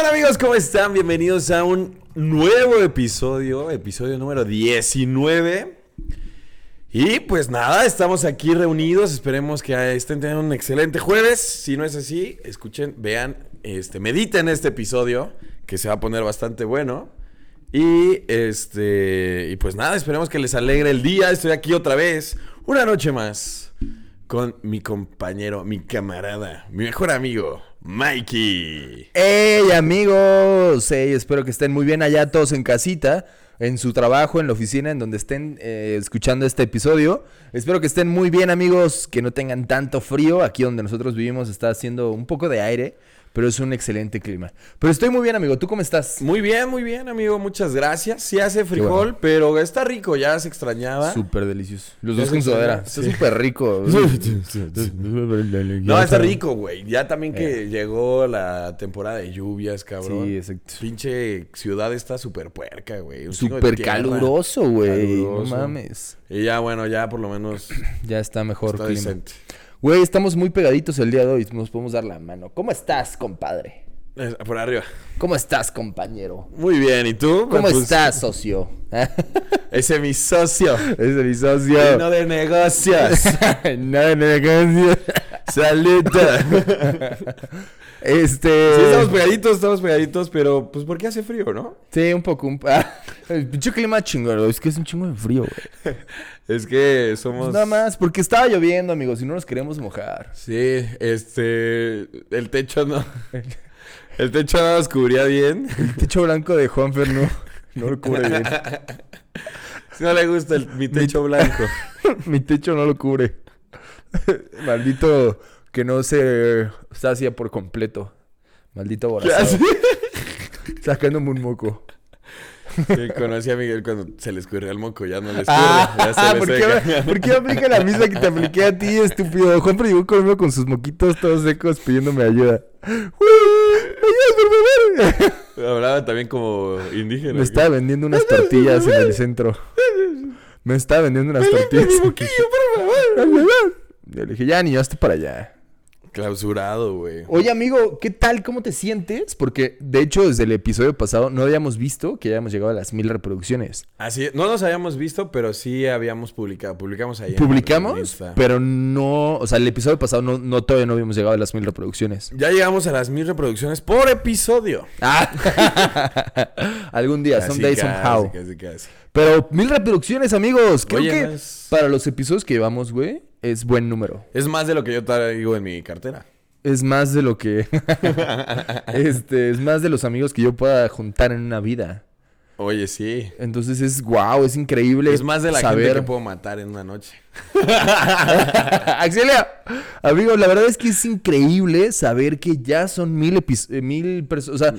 Hola amigos, ¿cómo están? Bienvenidos a un nuevo episodio, episodio número 19. Y pues nada, estamos aquí reunidos, esperemos que estén teniendo un excelente jueves. Si no es así, escuchen, vean, este, mediten este episodio, que se va a poner bastante bueno. Y este, y pues nada, esperemos que les alegre el día. Estoy aquí otra vez, una noche más, con mi compañero, mi camarada, mi mejor amigo, Mikey. ¡Hey amigos! Hey, espero que estén muy bien allá todos en casita, en su trabajo, en la oficina, en donde estén eh, escuchando este episodio. Espero que estén muy bien amigos, que no tengan tanto frío. Aquí donde nosotros vivimos está haciendo un poco de aire pero es un excelente clima. Pero estoy muy bien, amigo. ¿Tú cómo estás? Muy bien, muy bien, amigo. Muchas gracias. Sí hace frijol, pero está rico. Ya se extrañaba. Súper delicioso. Los dos con sudadera. Está súper rico. no, está rico, güey. Ya también que eh. llegó la temporada de lluvias, cabrón. Sí, exacto. Pinche ciudad está súper puerca, güey. Súper caluroso, güey. No mames. Y ya, bueno, ya por lo menos... ya está mejor clima. Güey, estamos muy pegaditos el día de hoy. Nos podemos dar la mano. ¿Cómo estás, compadre? Por arriba. ¿Cómo estás, compañero? Muy bien, ¿y tú? ¿Cómo pues, estás, socio? Ese es mi socio. Ese es mi socio. no de negocios. no de negocios. Salud. Este. Sí, estamos pegaditos, estamos pegaditos, pero pues porque hace frío, ¿no? Sí, un poco. Un... El pinche clima chingón, es que es un chingo de frío, güey. es que somos. Pues nada más, porque estaba lloviendo, amigos, y no nos queremos mojar. Sí, este. El techo no. El techo no nos cubría bien. El techo blanco de Juanfer no, no lo cubre bien. Si no le gusta mi techo blanco. mi techo no lo cubre. Maldito que no se sacia por completo. Maldito borazado. Sacándome un moco. Que conocí a Miguel cuando se le escurrió el moco, ya no le escurre. Ah, ya se ¿por, qué, ¿por, qué, aplica la misma que te apliqué a ti, estúpido? Juan llegó conmigo con sus moquitos todos secos pidiéndome ayuda. ¡Ayuda, por favor! Hablaba también como indígena. Me estaba vendiendo unas tortillas en el centro. Me estaba vendiendo unas tortillas. Mi moquillo, por favor! Yo le dije, ya, niño, hazte para allá. Clausurado, güey. Oye, amigo, ¿qué tal? ¿Cómo te sientes? Porque, de hecho, desde el episodio pasado no habíamos visto que hayamos llegado a las mil reproducciones. Así, no nos habíamos visto, pero sí habíamos publicado. Publicamos ahí. Publicamos, pero no. O sea, el episodio pasado no, no, todavía no habíamos llegado a las mil reproducciones. Ya llegamos a las mil reproducciones por episodio. Ah. Algún día, someday, somehow. Pero mil reproducciones, amigos. Creo que para los episodios que llevamos, güey es buen número. Es más de lo que yo traigo en mi cartera. Es más de lo que. este, es más de los amigos que yo pueda juntar en una vida. Oye, sí. Entonces es wow, es increíble. Es más de la gente que puedo matar en una noche. Axelia, amigo, la verdad es que es increíble saber que ya son mil, eh, mil personas. O sea,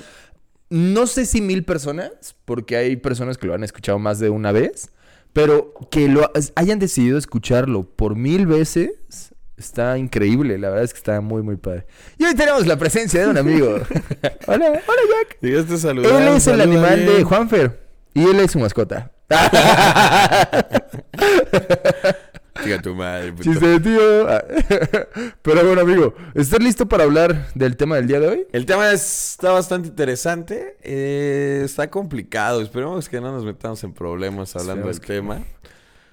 no sé si mil personas, porque hay personas que lo han escuchado más de una vez. Pero que lo hayan decidido escucharlo por mil veces está increíble. La verdad es que está muy, muy padre. Y hoy tenemos la presencia de un amigo. hola, hola Jack. Llegaste a Él es el animal de Juanfer y él es su mascota. Chica tu madre. Chiste de tío. Pero bueno, amigo, ¿estás listo para hablar del tema del día de hoy? El tema está bastante interesante. Eh, está complicado. Esperemos que no nos metamos en problemas hablando del tema.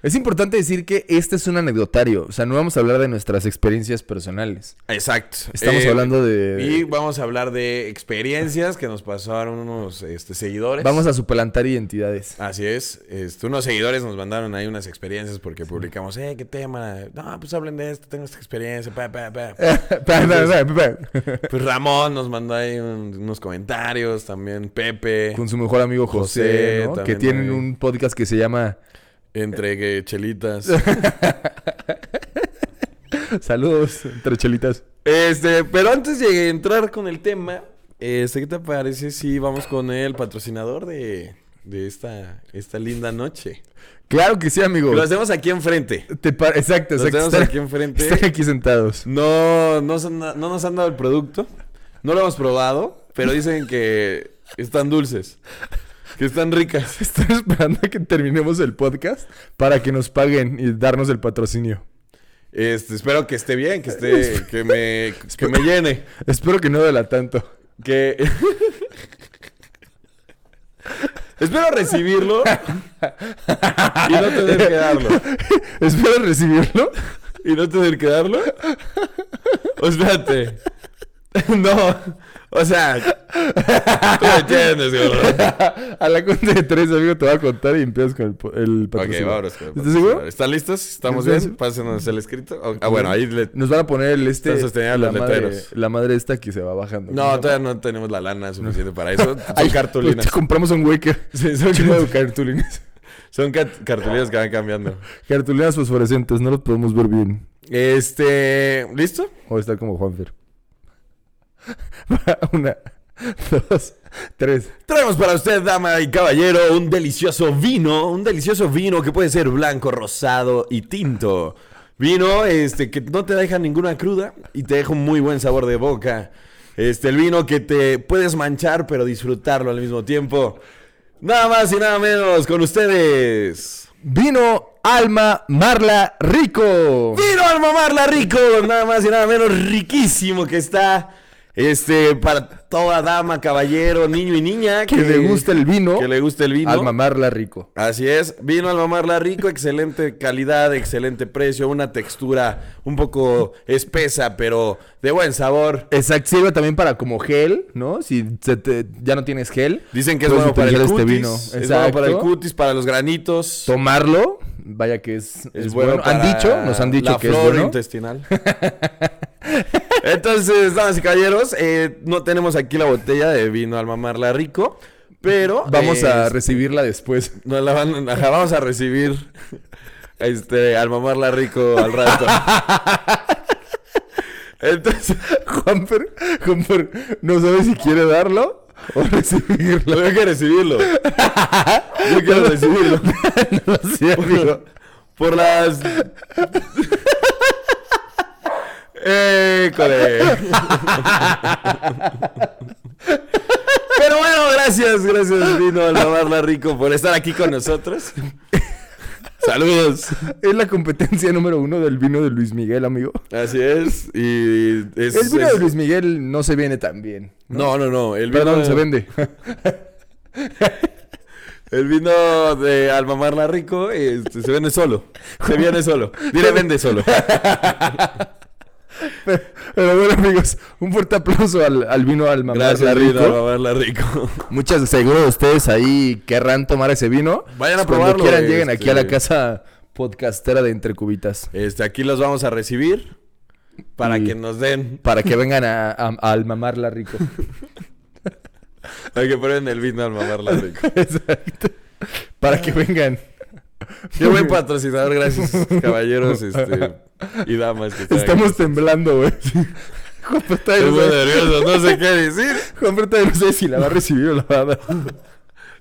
Es importante decir que este es un anecdotario, o sea, no vamos a hablar de nuestras experiencias personales. Exacto. Estamos eh, hablando de... Y vamos a hablar de experiencias que nos pasaron unos este, seguidores. Vamos a suplantar identidades. Así es. Este, unos seguidores nos mandaron ahí unas experiencias porque publicamos, eh, ¿qué tema? No, pues hablen de esto, tengo esta experiencia. pues Ramón nos mandó ahí unos comentarios, también Pepe. Con su mejor amigo José, que tienen un podcast que se llama... Entre chelitas. Saludos, entre chelitas. Este, pero antes de entrar con el tema, este, ¿qué te parece si vamos con el patrocinador de, de esta, esta linda noche? Claro que sí, amigo. Lo hacemos aquí enfrente. exacto, exacto. Lo hacemos aquí enfrente. Están aquí sentados. No, no, no nos han dado el producto. No lo hemos probado, pero dicen que están dulces. Que están ricas. Estoy esperando a que terminemos el podcast para que nos paguen y darnos el patrocinio. Este, espero que esté bien, que esté, que me, que me llene. Espero que no duela tanto. Que, Espero recibirlo y no tener que darlo. Espero recibirlo. ¿Y no tener que darlo? O espérate. No. O sea, tú me entiendes, güey. A la cuenta de tres, amigo, te voy a contar y empiezas con el, el Ok, patrocinador. vámonos con el ¿Estás seguro? ¿Están listos? ¿Estamos ¿Estás- bien? Pásenos el escrito. Ah, bueno, ahí le... Nos van a poner el este. Están sosteniendo la, los madre, la madre esta que se va bajando. No, todavía no tenemos la lana suficiente para eso. Son Ay, cartulinas. pues, compramos un que. Sí, son, de cartulinas. son cartulinas que van cambiando. Cartulinas fosforescentes, no los podemos ver bien. Este... ¿Listo? O estar como Juanfer. Una, dos, tres. Traemos para usted, dama y caballero, un delicioso vino, un delicioso vino que puede ser blanco, rosado y tinto. Vino este que no te deja ninguna cruda y te deja un muy buen sabor de boca. Este el vino que te puedes manchar pero disfrutarlo al mismo tiempo. Nada más y nada menos con ustedes. Vino Alma Marla Rico. Vino al mamarla rico, nada más y nada menos riquísimo que está. Este, para toda dama, caballero, niño y niña. Que le gusta el vino. Que le guste el vino. Alma Marla Rico. Así es, vino al mamarla rico, excelente calidad, excelente precio, una textura un poco espesa, pero de buen sabor. Exacto, sirve también para como gel, ¿no? Si se te- ya no tienes gel. Dicen que es bueno para el utilizar cutis, este vino. es bueno para el Exacto. cutis, para los granitos. Tomarlo, vaya que es, Es, es bueno, bueno. Han dicho, nos han dicho la que es bueno. intestinal. Entonces, damas y caballeros, eh, no tenemos aquí la botella de vino al mamarla rico, pero Vamos eh, a recibirla después. nos la van- ajá, vamos a recibir este al mamarla rico al rato. Entonces, Juanfer, Juanfer no sabe si quiere darlo o recibirlo. yo quiero recibirlo. Yo quiero recibirlo. no lo sé, amigo. Por las. ¡École! Pero bueno, gracias, gracias, Vino al Mamarla Rico, por estar aquí con nosotros. Saludos. Es la competencia número uno del vino de Luis Miguel, amigo. Así es. Y es, El vino es- de Luis Miguel no se viene tan bien. No, no, no. El vino, Perdón, se vende. el vino de Al Mamarla Rico este, se vende solo. Se viene solo. Dile, vende solo. Pero bueno, amigos, un fuerte aplauso al, al vino al mamá Rico. Rico. Muchas seguro de ustedes ahí querrán tomar ese vino. Vayan a Cuando probarlo, quieran, lleguen este- aquí a la casa podcastera de Entre Cubitas. Este, aquí los vamos a recibir para Y- que nos den, Para que vengan a, a, a almamarla rico. para que prueben el vino al mamarla rico. Exacto. Para que vengan. Qué buen patrocinador, gracias, caballeros este, y damas. Que Estamos aquí. temblando, güey. Juan Estoy no muy sabe- nervioso, no sé qué decir. Juan no sabe si la va a recibir o la va a dar.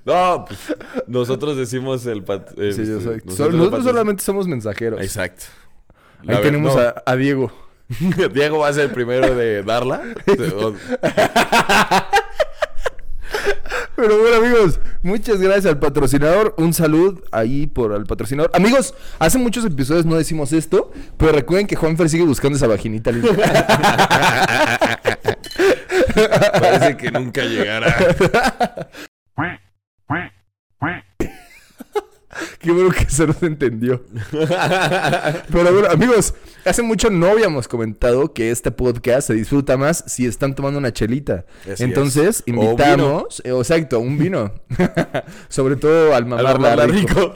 No, pues, nosotros decimos el pat Sí, este, yo soy- nosotros solamente somos mensajeros. Exacto. Ahí ver- tenemos no, a, a Diego. Diego va a ser el primero de darla. Pero bueno, amigos, muchas gracias al patrocinador. Un salud ahí por el patrocinador. Amigos, hace muchos episodios no decimos esto, pero recuerden que Juanfer sigue buscando esa vaginita linda. Parece que nunca llegará. Qué bueno que se nos entendió. Pero bueno, amigos, hace mucho no habíamos comentado que este podcast se disfruta más si están tomando una chelita. Así Entonces, es. O invitamos, eh, exacto, un vino. Sobre todo al Al mamarla rico. rico.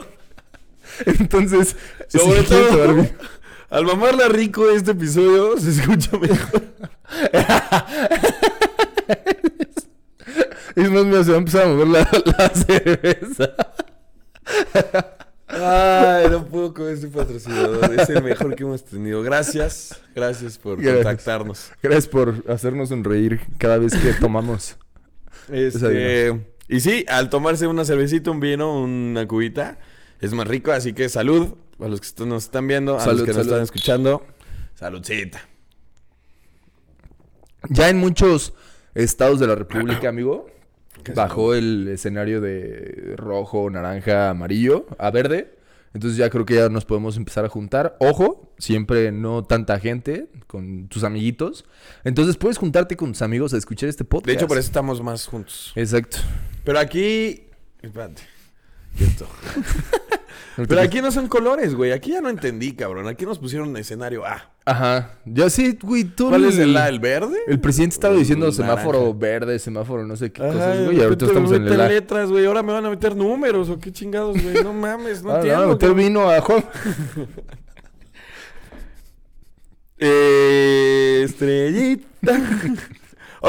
Entonces, Sobre si todo, al mamarla rico este episodio se escucha mejor. Es más, mira, se va a empezar a mover la, la cerveza. Ay, no puedo con este patrocinador. Es el mejor que hemos tenido. Gracias. Gracias por Gracias. contactarnos. Gracias por hacernos sonreír cada vez que tomamos. Este, y sí, al tomarse una cervecita, un vino, una cubita, es más rico. Así que salud a los que nos están viendo, a Salud, los que nos están escuchando. Saludcita. Ya en muchos estados de la República, amigo, bajó el escenario de rojo, naranja, amarillo a verde. Entonces ya creo que ya nos podemos empezar a juntar. Ojo, siempre no tanta gente con tus amiguitos. Entonces puedes juntarte con tus amigos a escuchar este podcast. De hecho, por eso estamos más juntos. Exacto. Pero aquí, Espérate. Pero aquí no son colores, güey. Aquí ya no entendí, cabrón. Aquí nos pusieron escenario A. Ajá. Ya sí, güey, tú. ¿Cuál es el A? ¿El verde? El presidente estaba diciendo naranja. semáforo verde, semáforo no sé qué Ajá, cosas, güey. Y ahorita estamos en el A. letras, güey. Ahora me van a meter números o qué chingados, güey. No mames, no Ah, entiendo. no, meter cabrón. vino a Juan. Eh, estrellita.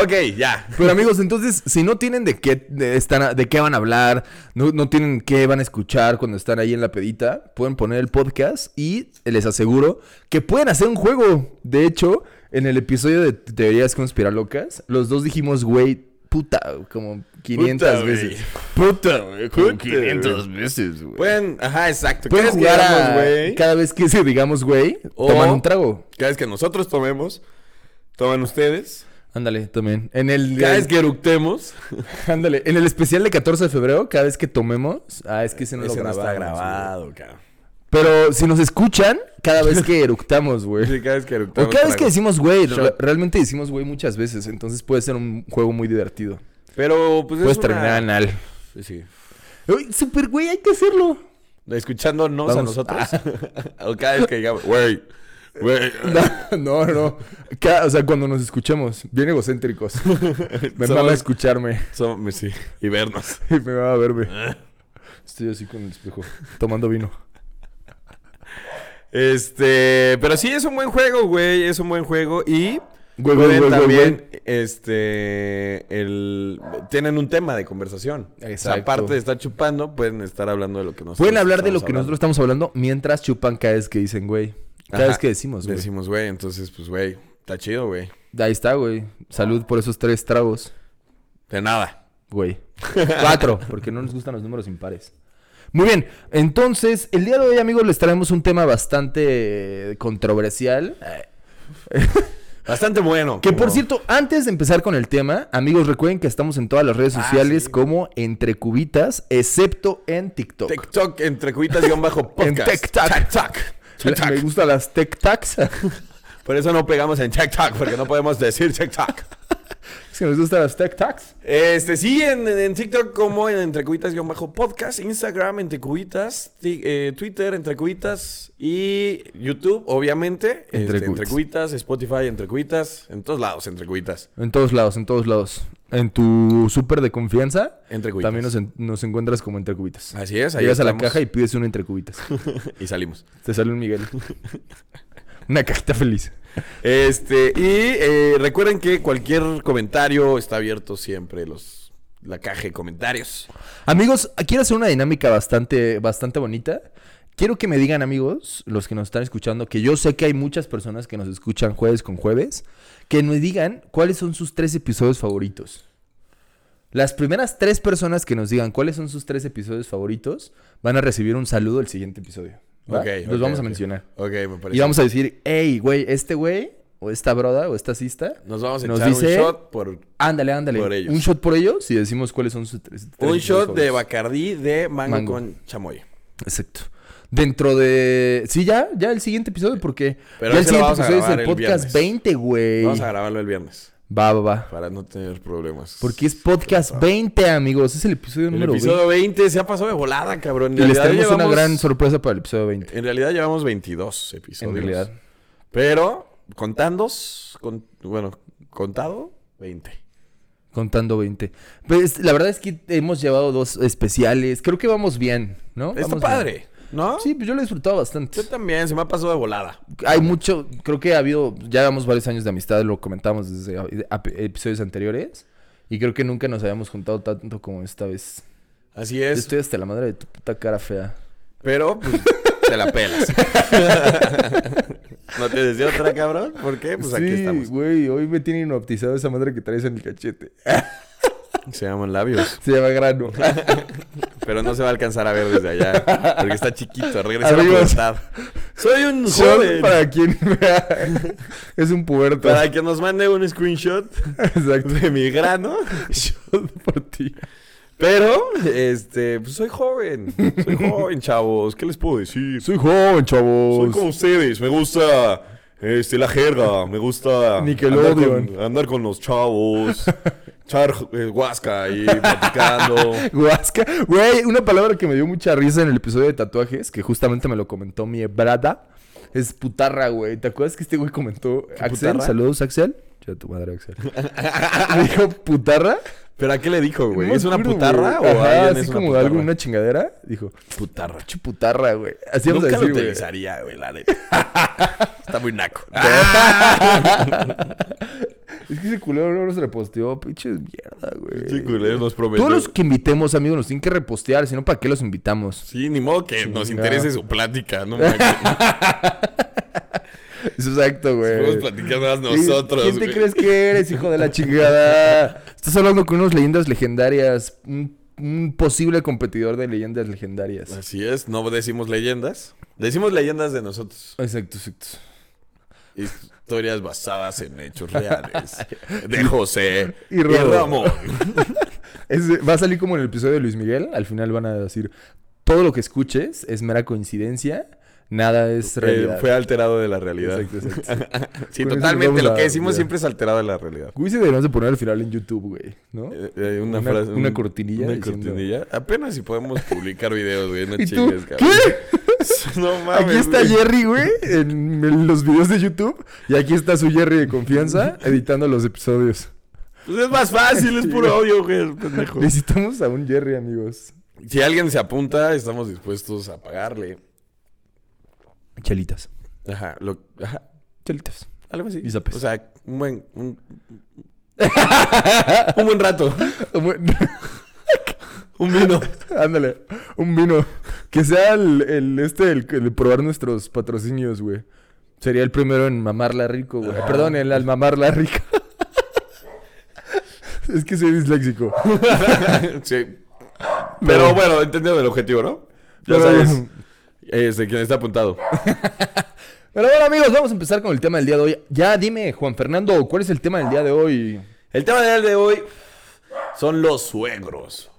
Ok, ya. Pero amigos, entonces, si no tienen de qué de, están, de qué van a hablar, no, no tienen qué van a escuchar cuando están ahí en la pedita, pueden poner el podcast y les aseguro que pueden hacer un juego. De hecho, en el episodio de Teorías Conspiralocas, los dos dijimos, güey, puta, como 500 Puta, güey. veces. Puta, güey, como Puta, 500 veces, güey. Pueden, ajá, exacto. Pueden jugar a- güey, cada vez que se digamos, güey, toman un trago. Cada vez que nosotros tomemos, toman ustedes. Ándale, también. En el, Cada vez que eructemos, ándale, en el especial de 14 de febrero, cada vez que tomemos, ah, es que ese no ese lo no grabamos. está güey. grabado, cabrón. Pero si nos escuchan, cada vez que eructamos, güey. Sí, cada vez que O eructemos. cada vez que decimos güey, realmente decimos güey muchas veces, entonces puede ser un juego muy divertido. Pero, pues Puedes es una- terminar anal. Sí, sí. Uy, super güey, hay que hacerlo. Escuchándonos a nosotros. o cada vez que digamos, güey, güey. No, no, o sea, cuando nos escuchemos, bien egocéntricos. Me van a escucharme Somos- sí, y vernos. y me van a verme. Estoy así con el espejo, tomando vino. Este, pero sí es un buen juego, güey, es un buen juego y Güey, güey, güey, también, este, el, tienen un tema de conversación. O sea, aparte de estar chupando, pueden estar hablando de lo que nosotros Pueden hablar de lo que hablando. nosotros estamos hablando mientras chupan cada vez que dicen güey. Cada Ajá. vez que decimos, güey. Decimos, güey, entonces, pues, güey, está chido, güey. Ahí está, güey. Salud por esos tres tragos, De nada. güey. Cuatro, porque no nos gustan los números impares. Muy bien, entonces, el día de hoy, amigos, les traemos un tema bastante eh, controversial. Bastante bueno. Que por cierto, antes de empezar con el tema, amigos, recuerden que estamos en todas las redes Ah, sociales sí. como Entre Cubitas, excepto en TikTok. TikTok entre cubitas guion bajo En podcast. TikTok. TikTok. TikTok. Me gustan las Tech Tacs. Por eso no pegamos en TikTok, porque no podemos decir TikTok. es que nos gustan las Tech Tacs. Este, sí, en, en TikTok como en Entre Cubitas guion bajo podcast, Instagram Entre Cubitas, ti- eh, Twitter Entre Cubitas y YouTube, obviamente. Entre Entre, entre Cubitas. Cubitas, Spotify Entre Cubitas, en todos lados Entre Cubitas. En todos lados, en todos lados. En tu súper de confianza, Entre Cubitas. también nos, en- nos encuentras como Entre Cubitas. Así es, ahí Llegas a la caja y pides una Entre Cubitas. y salimos. Te sale un Miguel. una cajita feliz. Este, y eh, recuerden que cualquier comentario está abierto siempre, los, la caja de comentarios. Amigos, quiero hacer una dinámica bastante, bastante bonita. Quiero que me digan, amigos, los que nos están escuchando, que yo sé que hay muchas personas que nos escuchan jueves con jueves, que me digan cuáles son sus tres episodios favoritos. Las primeras tres personas que nos digan cuáles son sus tres episodios favoritos van a recibir un saludo el siguiente episodio. ¿va? Ok, Los vamos a ok. mencionar. Ok, me parece. Y vamos a decir, hey, güey, este güey, o esta broda, o esta cista, Nos vamos a nos echar dice- un shot por ándale, ándale. Por ellos. Un shot por ellos y decimos cuáles son sus tres. tres un shot de. Bacardí de mango, Mango. con chamoy. Exacto. Dentro de. Sí, ya, ya el siguiente episodio, porque. Pero ya el siguiente episodio es el el podcast viernes. 20, güey. Vamos a grabarlo el viernes Va, va, va. para no tener problemas. Porque es podcast 20, amigos. Es el episodio el número episodio 20 se ha pasado de volada, cabrón. En 20. Y les tenemos una llevamos- gran sorpresa para el episodio 20. En realidad llevamos 22 episodios. En realidad. Pero contandos, con, bueno, contado 20. Contando 20. Pues la verdad es que hemos llevado dos especiales. Creo que vamos bien, ¿no? Está Vamos padre, bien. ¿No? Sí, pues yo lo he disfrutado bastante. Yo también, se me ha pasado de volada. Hay mucho, creo que ha habido, ya llevamos varios años de amistad, lo comentamos desde episodios anteriores. Y creo que nunca nos habíamos juntado tanto como esta vez. Así Yo es. estoy hasta la madre de tu puta cara fea. Pero, pues, te la pelas. ¿No te decía otra, cabrón? ¿Por qué? Pues aquí sí, estamos. güey, hoy me tiene hipnotizado esa madre que traes en el cachete. Se llaman labios. Se llama grano. Pero no se va a alcanzar a ver desde allá. Porque está chiquito. Regresa a la pubertad. Soy un joven. Para... para quien vea. es un puberto. que nos mande un screenshot Exacto. de mi grano. Shot por ti. Pero, este, pues soy joven. Soy joven, chavos. ¿Qué les puedo decir? Soy joven, chavos. Soy como ustedes. Me gusta este, la jerga. Me gusta Nickelodeon. Andar con, andar con los chavos. echar eh, huasca ahí platicando. Huasca. Güey, una palabra que me dio mucha risa en el episodio de tatuajes, que justamente me lo comentó mi brada, es putarra, güey. ¿Te acuerdas que este güey comentó? Axel, putarra? saludos, Axel. Ya tu madre, Axel. Me dijo putarra. ¿Pero a qué le dijo, güey? No ¿Es una putarra güey. o Ajá, así es como algo, una chingadera? Dijo, putarra. pinche putarra, güey. Así vamos a decir, lo utilizaría, güey, la neta. Está muy naco. Es que ese culero no nos reposteó, pinche mierda, güey. Sí, culero, nos prometió. Todos los que invitemos, amigos, nos tienen que repostear, si no, ¿para qué los invitamos? Sí, ni modo que nos interese su plática, no manches. Es exacto, güey. Podemos platicar más nosotros, ¿Quién te güey. crees que eres, hijo de la chingada? Estás hablando con unos leyendas legendarias. Un, un posible competidor de leyendas legendarias. Así es, no decimos leyendas. Decimos leyendas de nosotros. Exacto, exacto. Historias basadas en hechos reales. De José Y y. Ramón. Es- va a salir como en el episodio de Luis Miguel. Al final van a decir: todo lo que escuches es mera coincidencia. Nada es Eh, realidad. fue alterado de la realidad. Exacto, exacto. Sí, Con totalmente. Lo que decimos siempre es alterado de la realidad. Güey, sí deberíamos de poner al final en YouTube, güey, ¿no? Eh, eh, una, Una- frase, una un- cortinilla Una diciendo- cortinilla. Apenas si podemos publicar videos, güey. No chingues, cabrón. No mames. Aquí está güey. Jerry, güey, en los videos de YouTube. Y aquí está su Jerry de confianza editando los episodios. Pues es más fácil, es puro audio, güey. pendejo. Necesitamos a un Jerry, amigos. Si alguien se apunta, estamos dispuestos a pagarle. Chelitas. Ajá, lo, ajá, Chelitas. algo así. Y zapes. O sea, un buen. Un, un buen rato. Un vino. Ándale, un vino. Que sea el, el este, el, el probar nuestros patrocinios, güey. Sería el primero en mamarla rico, güey. Perdón, el al mamarla rico. es que soy disléxico. sí. Pero bueno, entendido el objetivo, ¿no? Ya Pero sabes. Este, quien está apuntado. Pero bueno, amigos, vamos a empezar con el tema del día de hoy. Ya dime, Juan Fernando, ¿cuál es el tema del día de hoy? El tema del de hoy son los suegros.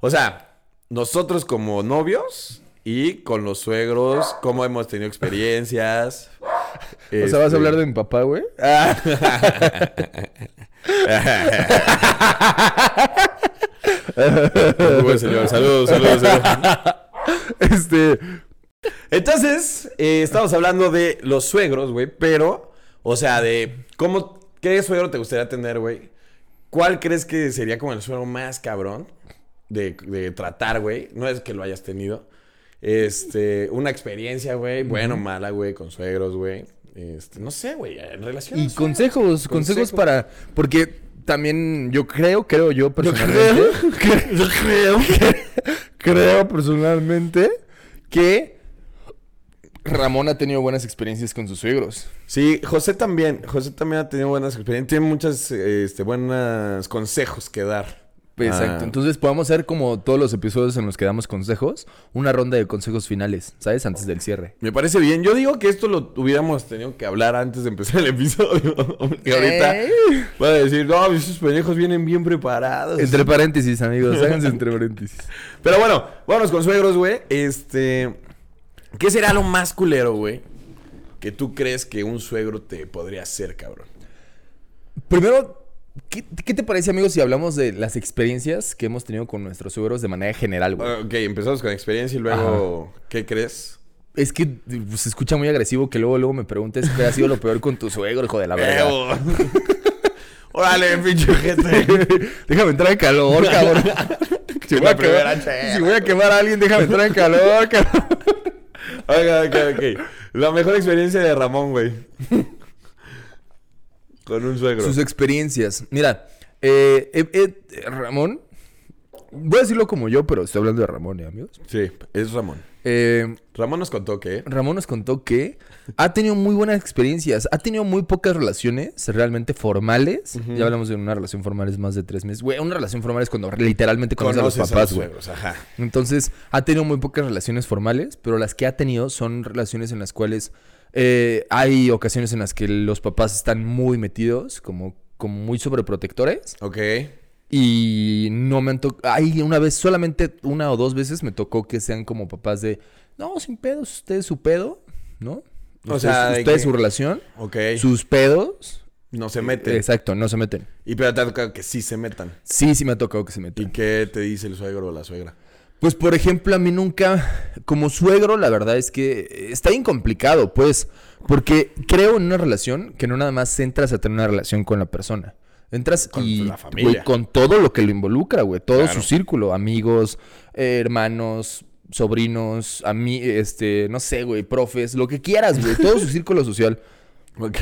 O sea, nosotros como novios y con los suegros, cómo hemos tenido experiencias. O sea, ¿vas a hablar de mi papá, güey? Muy buen señor. Saludos, saludos, saludos. Este... Entonces, eh, estamos hablando de los suegros, güey, pero, o sea, de cómo, qué suegro te gustaría tener, güey. ¿Cuál crees que sería como el suegro más cabrón de, de tratar, güey? No es que lo hayas tenido. Este, una experiencia, güey, buena o mala, güey, con suegros, güey. Este, no sé, güey, en relación Y consejos, consejos Consejos. para... Porque también yo creo, creo yo personalmente... Yo creo. creo personalmente que Ramón ha tenido buenas experiencias con sus suegros. Sí, José también. José también ha tenido buenas experiencias. Tiene muchos este, buenos consejos que dar. Exacto. Ah. Entonces podemos hacer como todos los episodios en los que damos consejos, una ronda de consejos finales, ¿sabes? Antes del cierre. Me parece bien. Yo digo que esto lo hubiéramos tenido que hablar antes de empezar el episodio. Porque ahorita Eh. va a decir, no, esos pendejos vienen bien preparados. Entre paréntesis, amigos, háganse entre paréntesis. Pero bueno, vámonos con suegros, güey. Este. ¿Qué será lo más culero, güey? Que tú crees que un suegro te podría hacer, cabrón. Primero, ¿qué, qué te parece, amigos, si hablamos de las experiencias que hemos tenido con nuestros suegros de manera general, güey? Ok, empezamos con experiencia y luego, ¿qué crees? Es que pues, se escucha muy agresivo que luego, luego me preguntes qué ha sido lo peor con tu suegro, hijo de la verga. Órale, pinche gente. déjame entrar en calor, cabrón. Si voy, a quemar, si voy a quemar a alguien, déjame entrar en calor, cabrón. Ok, ok, ok. La mejor experiencia de Ramón, güey. Con un suegro. Sus experiencias. Mira, eh, eh, eh, Ramón, voy a decirlo como yo, pero estoy hablando de Ramón, ¿eh, amigos? Sí, es Ramón. Eh, Ramón nos contó que... Ramón nos contó que ha tenido muy buenas experiencias, ha tenido muy pocas relaciones realmente formales. Ya hablamos de una relación formal es más de tres meses. Güey, una relación formal es cuando literalmente conoces a los Conoces papás, güey. suegros, ajá. Entonces, ha tenido muy pocas relaciones formales, pero las que ha tenido son relaciones en las cuales eh, hay ocasiones en las que los papás están muy metidos, como, como muy sobreprotectores. Ok. Y no me han tocado. Hay una vez, solamente una o dos veces me tocó que sean como papás de. No, sin pedos, usted es su pedo, ¿no? O sea, es- de usted es que- su relación, Ok. sus pedos. No se meten. Exacto, no se meten. Y pero te ha tocado que sí se metan. Sí, sí me ha tocado que se ¿Y metan. qué te dice el suegro o la suegra? Pues, por ejemplo, a mí nunca, como suegro, la verdad es que está bien complicado, pues, porque creo en una relación que no nada más entras a tener una relación con la persona. Entras Con y, la familia. con todo lo que lo involucra, güey, todo Claro. su círculo, amigos, eh, hermanos, sobrinos, a mí, este, no sé, güey, profes, lo que quieras, güey, todo su círculo social. Ok.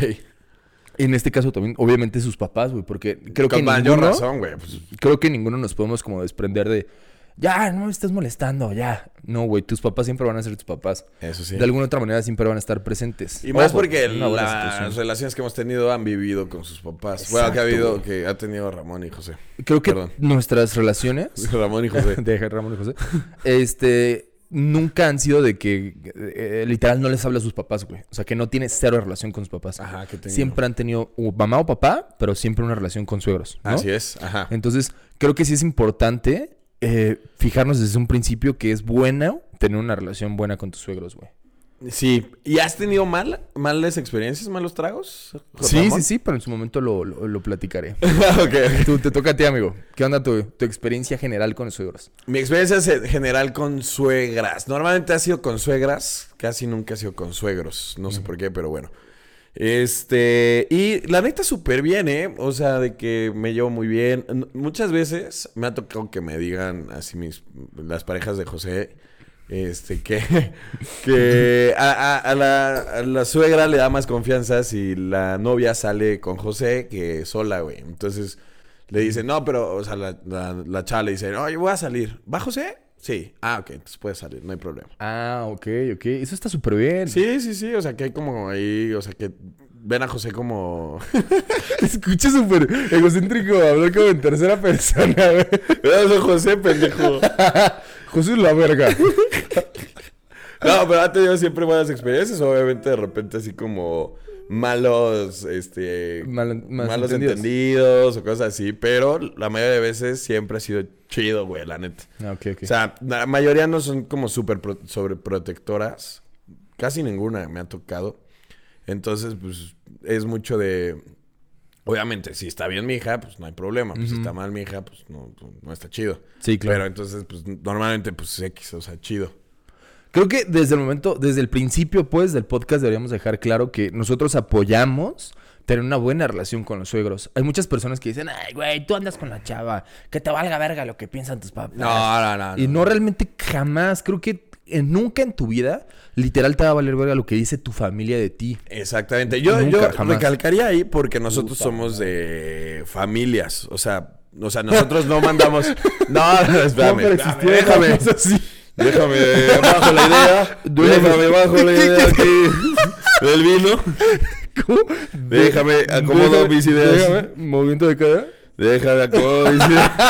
En este caso también, obviamente, sus papás, güey, porque creo que Con mayor ninguno, razón, güey. Pues, creo que ninguno nos podemos como desprender de, ya, no me estés molestando, ya. No, güey, tus papás siempre van a ser tus papás. eso sí. De alguna otra manera siempre van a estar presentes. Y más Ojo, porque las relaciones que hemos tenido han vivido con sus papás. Bueno, que ha habido, que ha tenido Ramón y José. Creo que Perdón. nuestras relaciones Ramón y José. de Ramón y José, este, nunca han sido de que eh, literal no les habla a sus papás, güey. O sea, que no tiene cero relación con sus papás. Ajá, que. Siempre han tenido o mamá o papá, pero siempre una relación con suegros. ¿no? Así es, ajá. Entonces, creo que sí es importante eh, fijarnos desde un principio que es bueno tener una relación buena con tus suegros, güey. Sí. ¿Y has tenido mal, malas experiencias, malos tragos? Sí, Ramón? sí, sí, pero en su momento lo, lo- lo platicaré. ok, ok. Tú, te toca a ti, amigo. ¿Qué onda tu, tu experiencia general con los suegros? Mi experiencia es general con suegras. Normalmente ha sido con suegras, casi nunca ha sido con suegros. No sé por qué, pero bueno. Este, y la neta súper bien, ¿eh? O sea, de que me llevo muy bien. Muchas veces me ha tocado que me digan así mis, las parejas de José, este, que, que a, a- la, la suegra le da más confianza si la novia sale con José que sola, güey. Entonces le dicen, no, pero, o sea, la, la, la chava le dice, no, yo voy a salir. ¿Va José? Sí. Ah, ok, entonces puedes salir, no hay problema. Ah, ok, ok. Eso está súper bien. Sí, sí, sí, o sea, que hay como ahí, o sea, que ven a José como... Escucha súper egocéntrico hablar como en tercera persona. Ven a José, pendejo. José es la verga. No, pero ha tenido siempre buenas experiencias, obviamente de repente así como malos, este... Mal- malos entendidos o cosas así, pero la mayoría de veces siempre ha sido chido, güey, la neta. Ah. O sea, la mayoría no son como súper pro- sobreprotectoras. Casi ninguna me ha tocado. Entonces, pues, es mucho de... Obviamente, si está bien mi hija, pues no hay problema. Pues si está mal mi hija, pues no, no está chido. sí, claro. Pero entonces, pues normalmente, pues X, o sea, chido. Creo que desde el momento, desde el principio, pues, del podcast deberíamos dejar claro que nosotros apoyamos tener una buena relación con los suegros. Hay muchas personas que dicen, ay, güey, tú andas con la chava, que te valga verga lo que piensan tus papás. no, no. Y no realmente jamás, creo que nunca en tu vida, literal te va a valer verga lo que dice tu familia de ti. Exactamente. Yo, Nunca, yo jamás. recalcaría ahí porque nosotros somos de familias. O sea, o sea, nosotros no mandamos. No, no, espérame. pero espérame, existió déjame. Déjame bajo la idea. Déjame bajo la idea aquí del vino. ¿Cómo? Déjame acomodo mis ideas. déjame, movimiento de cara. Déjame acomodo mis ideas.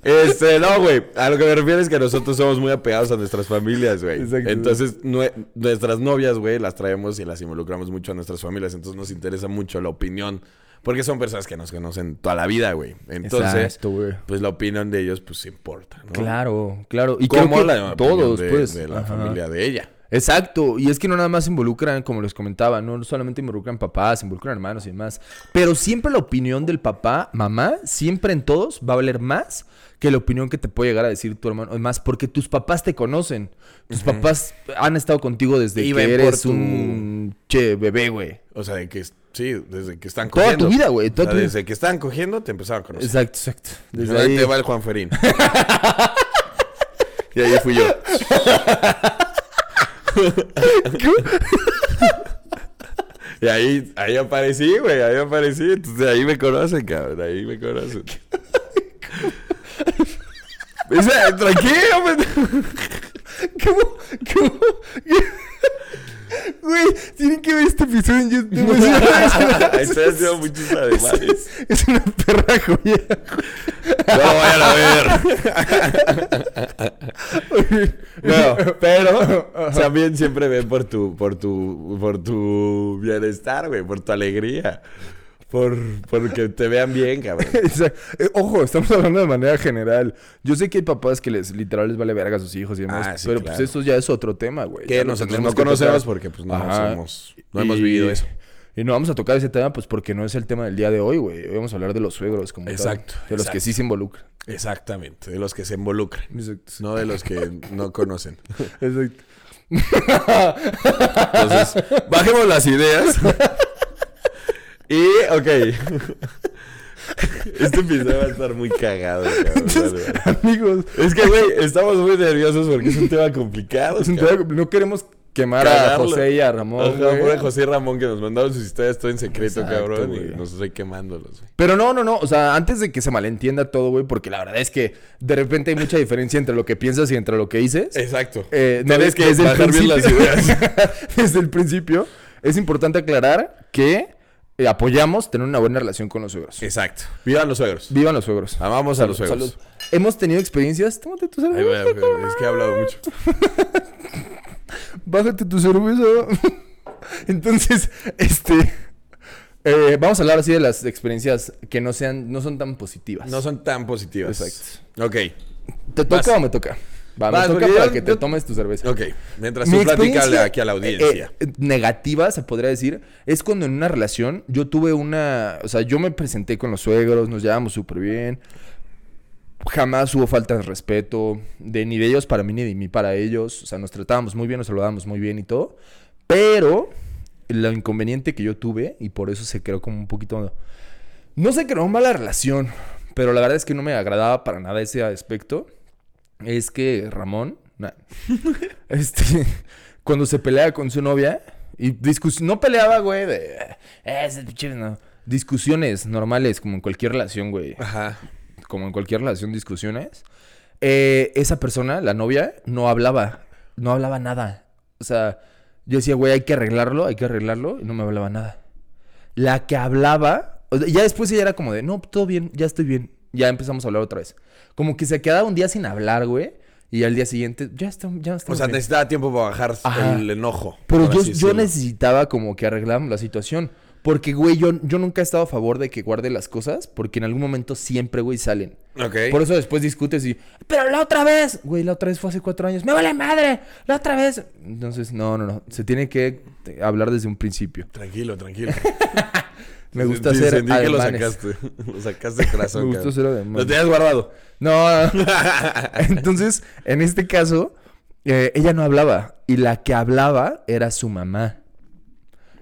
Este, no, güey. A lo que me refiero es que nosotros somos muy apegados a nuestras familias, güey. Exacto. Entonces, nue- nuestras novias, güey, las traemos y las involucramos mucho a nuestras familias. Entonces, nos interesa mucho la opinión. Porque son personas que nos conocen toda la vida, güey. Entonces, Exacto, güey. pues la opinión de ellos, pues importa, ¿no? Claro, claro. Y Como la todos, de, pues. de la Ajá. familia de ella. Exacto, y es que no nada más involucran, como les comentaba, no solamente involucran papás, involucran hermanos y demás, pero siempre la opinión del papá, mamá, siempre en todos va a valer más que la opinión que te puede llegar a decir tu hermano, además porque tus papás te conocen, tus papás han estado contigo desde Y que eres tu- un che bebé, güey. O sea, de que, sí, desde que están Toda cogiendo. tu vida, güey, O toda sea, tu vida. desde que están cogiendo, te empezaron a conocer. Exacto, exacto. Desde ahí ahí. te va el Juan Ferín. y ahí fui yo. y ahí, ahí aparecí, güey, ahí aparecí. Entonces ahí me conocen, cabrón, ahí me conocen. Dice, tranquilo, pues. ¿Cómo? ¿Cómo? Güey, tienen que ver este episodio en YouTube. Estoy haciendo muchos ademanes. Es una perra joya. No vayan a ver. No, pero también siempre ven por tu, por tu, por tu bienestar, güey, por tu alegría. Por, porque te vean bien, cabrón. Eh, ojo, estamos hablando de manera general. Yo sé que hay papás que les literal les vale verga a sus hijos y demás, Ah, sí, pero claro. pues eso ya es otro tema, güey. Que nosotros no conocemos porque pues no Ajá. somos, no hemos vivido eso. Y no vamos a tocar ese tema, pues porque no es el tema del día de hoy, güey. Hoy Vamos a hablar de los suegros, como tal, Exacto, De los que sí se involucran. Exactamente, de los que se involucran, Exacto. no de los que no conocen. Exacto. Entonces, bajemos las ideas. y, ok. Este episodio va a estar muy cagado, cabrón. Amigos, Es que, güey, estamos muy nerviosos porque es un tema complicado. es un tema- no queremos quemar a. José y a Ramón. Ajá, pobre José y Ramón que nos mandaron sus historias todo en secreto, Exacto, cabrón. güey. Y nos estoy quemándolos, güey. Pero no, no, no. O sea, antes de que se malentienda todo, güey, porque la verdad es que de repente hay mucha diferencia entre lo que piensas y entre lo que dices. Exacto. Eh, no, Tienes es que desde el bajar bien las principio- ideas. desde el principio, es importante aclarar que eh, apoyamos tener una buena relación con los suegros. Exacto. Vivan los suegros. Vivan los suegros. Amamos a los suegros. Salud. Hemos tenido experiencias. Tómate tu Ay, güey, es que he hablado mucho. Bájate tu cerveza. Entonces, este. eh, vamos a hablar así de las experiencias que no sean, no son tan positivas. No son tan positivas. Exacto. Ok. ¿Te toca Vas. o me toca? Va, Vas, me toca para yo- que te yo- tomes tu cerveza. Ok. Mientras Mi tú experiencia, aquí a la audiencia. eh, eh, negativa, se podría decir, es cuando en una relación yo tuve una. O sea, yo me presenté con los suegros, nos llevamos súper bien. Jamás hubo falta de respeto, de ni de ellos para mí ni de mí para ellos. O sea, nos tratábamos muy bien, nos saludábamos muy bien y todo. Pero lo inconveniente que yo tuve, y por eso se creó como un poquito. No se creó mala relación, pero la verdad es que no me agradaba para nada ese aspecto. Es que Ramón, nah, este, cuando se pelea con su novia, y discus no peleaba, güey, de. "Eh, no". Discusiones normales, como en cualquier relación, güey. Ajá. Como en cualquier relación, discusiones. eh, esa persona, la novia, no hablaba. No hablaba nada. O sea, yo decía, güey, hay que arreglarlo, hay que arreglarlo, y no me hablaba nada. La que hablaba, o sea, ya después ella era como de, no, todo bien, ya estoy bien. Ya empezamos a hablar otra vez. Como que se quedaba un día sin hablar, güey. Y al día siguiente, ya está, ya O estamos sea, bien". necesitaba tiempo para bajar Ajá. el enojo. Pero yo, yo necesitaba como que arregláramos la situación. Porque, güey, yo, yo nunca he estado a favor de que guarde las cosas. Porque en algún momento siempre, güey, salen. Ok. Por eso después discutes y... Pero la otra vez... Güey, la otra vez fue hace cuatro años. ¡Me vale madre! La otra vez... Entonces, no, no, no. Se tiene que eh, hablar desde un principio. Tranquilo, tranquilo. Me gusta hacer Sentí que lo sacaste. Lo sacaste de corazón, Me hacer ademanes. Lo tenías guardado. No, entonces, en este caso, eh, ella no hablaba. Y la que hablaba era su mamá.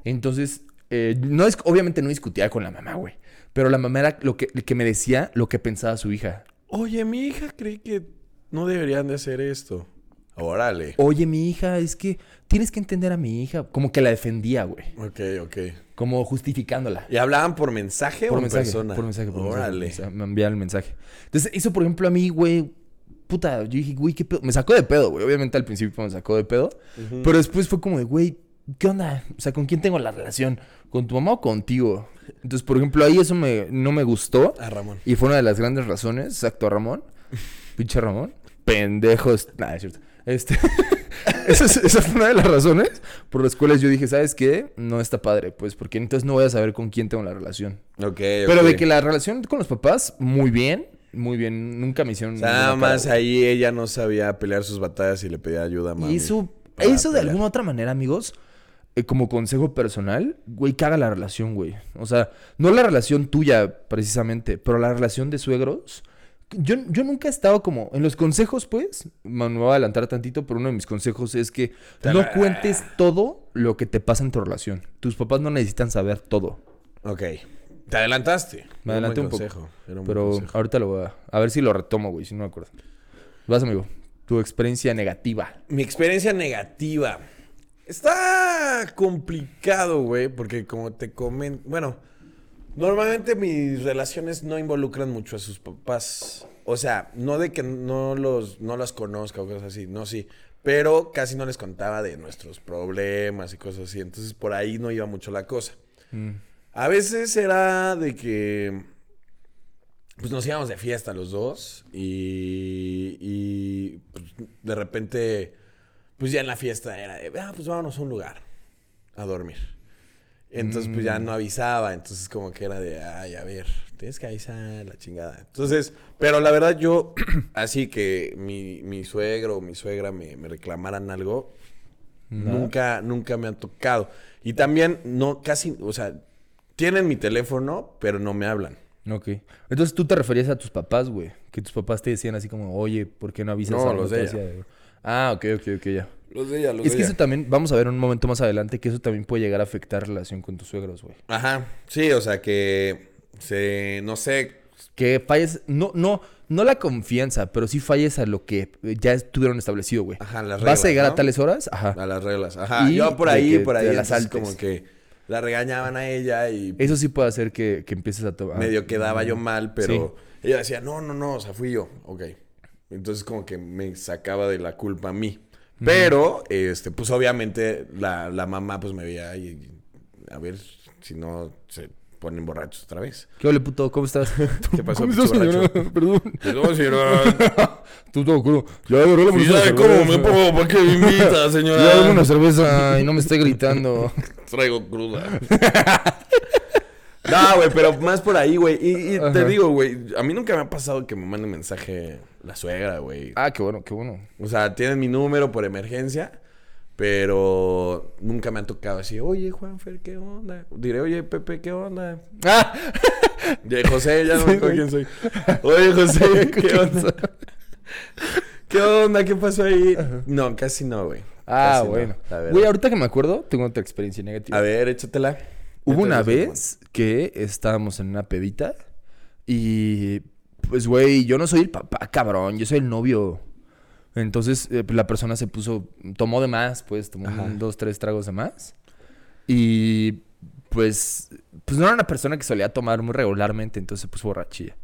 Entonces, eh, no es, obviamente no discutía con la mamá, güey. Pero la mamá era lo que, que me decía lo que pensaba su hija. Oye, mi hija cree que no deberían de hacer esto. Órale. Oye, mi hija, es que tienes que entender a mi hija. Como que la defendía, güey. Ok, ok. Como justificándola. ¿Y hablaban por mensaje Por o en mensaje, persona? por mensaje, por mensaje. Órale. O sea, me enviaron el mensaje. Entonces, eso, por ejemplo, a mí, güey, puta, yo dije, güey, qué pedo. Me sacó de pedo, güey. Obviamente al principio me sacó de pedo. Pero después fue como de, güey, ¿qué onda? O sea, ¿con quién tengo la relación? ¿Con tu mamá o contigo? Entonces, por ejemplo, ahí eso me, no me gustó. A Ramón. Y fue una de las grandes razones, exacto, a Ramón. Pinche Ramón. Pendejos. Nada, es cierto. Este. esa, es- esa fue una de las razones por las cuales yo dije, ¿sabes qué? No está padre, pues, porque entonces no voy a saber con quién tengo la relación. Ok, Pero ok. de que la relación con los papás, muy bien. Muy bien. Nunca me hicieron. Nada cara, más güey. ahí ella no sabía pelear sus batallas y le pedía ayuda a mami. Y eso, eso de alguna otra manera, amigos, eh, como consejo personal, güey, caga la relación, güey. O sea, no la relación tuya precisamente, pero la relación de suegros. Yo, yo nunca he estado como en los consejos, pues, me voy a adelantar tantito, pero uno de mis consejos es que Te no cuentes todo lo que te pasa en tu relación. Tus papás no necesitan saber todo. Ok. Te adelantaste. Me adelanté un poco. consejo, era un Pero consejo. ahorita lo voy a... A ver si lo retomo, güey, si no me acuerdo. Vas, amigo. Tu experiencia negativa. Mi experiencia negativa. Está complicado, güey, porque como te comento, bueno, normalmente mis relaciones no involucran mucho a sus papás. O sea, no de que no los no las conozca o cosas así, no sí, pero casi no les contaba de nuestros problemas y cosas así, entonces por ahí no iba mucho la cosa. Mm. A veces era de que pues nos íbamos de fiesta los dos y, y pues, de repente, pues ya en la fiesta era de, ah, pues vámonos a un lugar a dormir. Entonces, pues ya no avisaba, entonces como que era de, ay, a ver, tienes que avisar la chingada. Entonces, pero la verdad yo, así que mi, mi suegro o mi suegra me, me reclamaran algo, No. Nunca, nunca me han tocado. Y también, no, casi, o sea, tienen mi teléfono, pero no me hablan. Ok. Entonces tú te referías a tus papás, güey. Que tus papás te decían así como, oye, ¿por qué no avisas No, algo los de ella. hacía?" Ah, ok, ok, ok, ya. Los de ella, los es que eso también, vamos a ver un momento más adelante, que eso también puede llegar a afectar la relación con tus suegros, güey. Ajá, sí, o sea que se, no sé, Que falles, no, no, no la confianza, pero sí falles a lo que ya estuvieron establecido, güey. ajá, las reglas. ¿Vas a llegar ¿no? a tales horas? Ajá. A las reglas. Ajá. Y yo por ahí, por ahí, las saltes. como que la regañaban a ella y Eso sí puede hacer que, que empieces a tomar. medio quedaba yo mal, pero ella decía, no, no, no, o sea, fui yo. Ok. Entonces como que me sacaba de la culpa a mí. Pero, este, pues obviamente la, la mamá pues me veía y a ver si no se ponen borrachos otra vez. ¿Qué ole, puto? ¿Cómo estás? ¿Qué pasó, ¿Cómo estás, señora? Perdón. Perdón, señora. Tú todo culo. Ya la ¿Y sabe cómo me pongo? ¿Por qué me invita, señora? Ya dame una cerveza y no me esté gritando. Traigo cruda. no, güey, pero más por ahí, güey. Y, y te digo, güey, a mí nunca me ha pasado que me mande mensaje la suegra, güey. Ah, qué bueno, qué bueno. O sea, tienen mi número por emergencia, pero nunca me han tocado así, oye, Juanfer, ¿qué onda? Diré, oye, Pepe, ¿qué onda? Ah, José, ya no me acuerdo quién soy. Oye, José, ¿qué onda? ¿Qué onda? ¿Qué pasó ahí? No, casi no, güey. ah Casi no, bueno. verdad. Güey, ahorita que me acuerdo, tengo otra experiencia negativa. A ver, échatela. Hubo una vez que estábamos en una pedita y pues güey, yo no soy el papá, cabrón, yo soy el novio. Entonces eh, pues, la persona se puso, tomó de más, pues tomó un, dos, tres tragos de más. Y pues, pues no era una persona que solía tomar muy regularmente, entonces se puso borrachilla.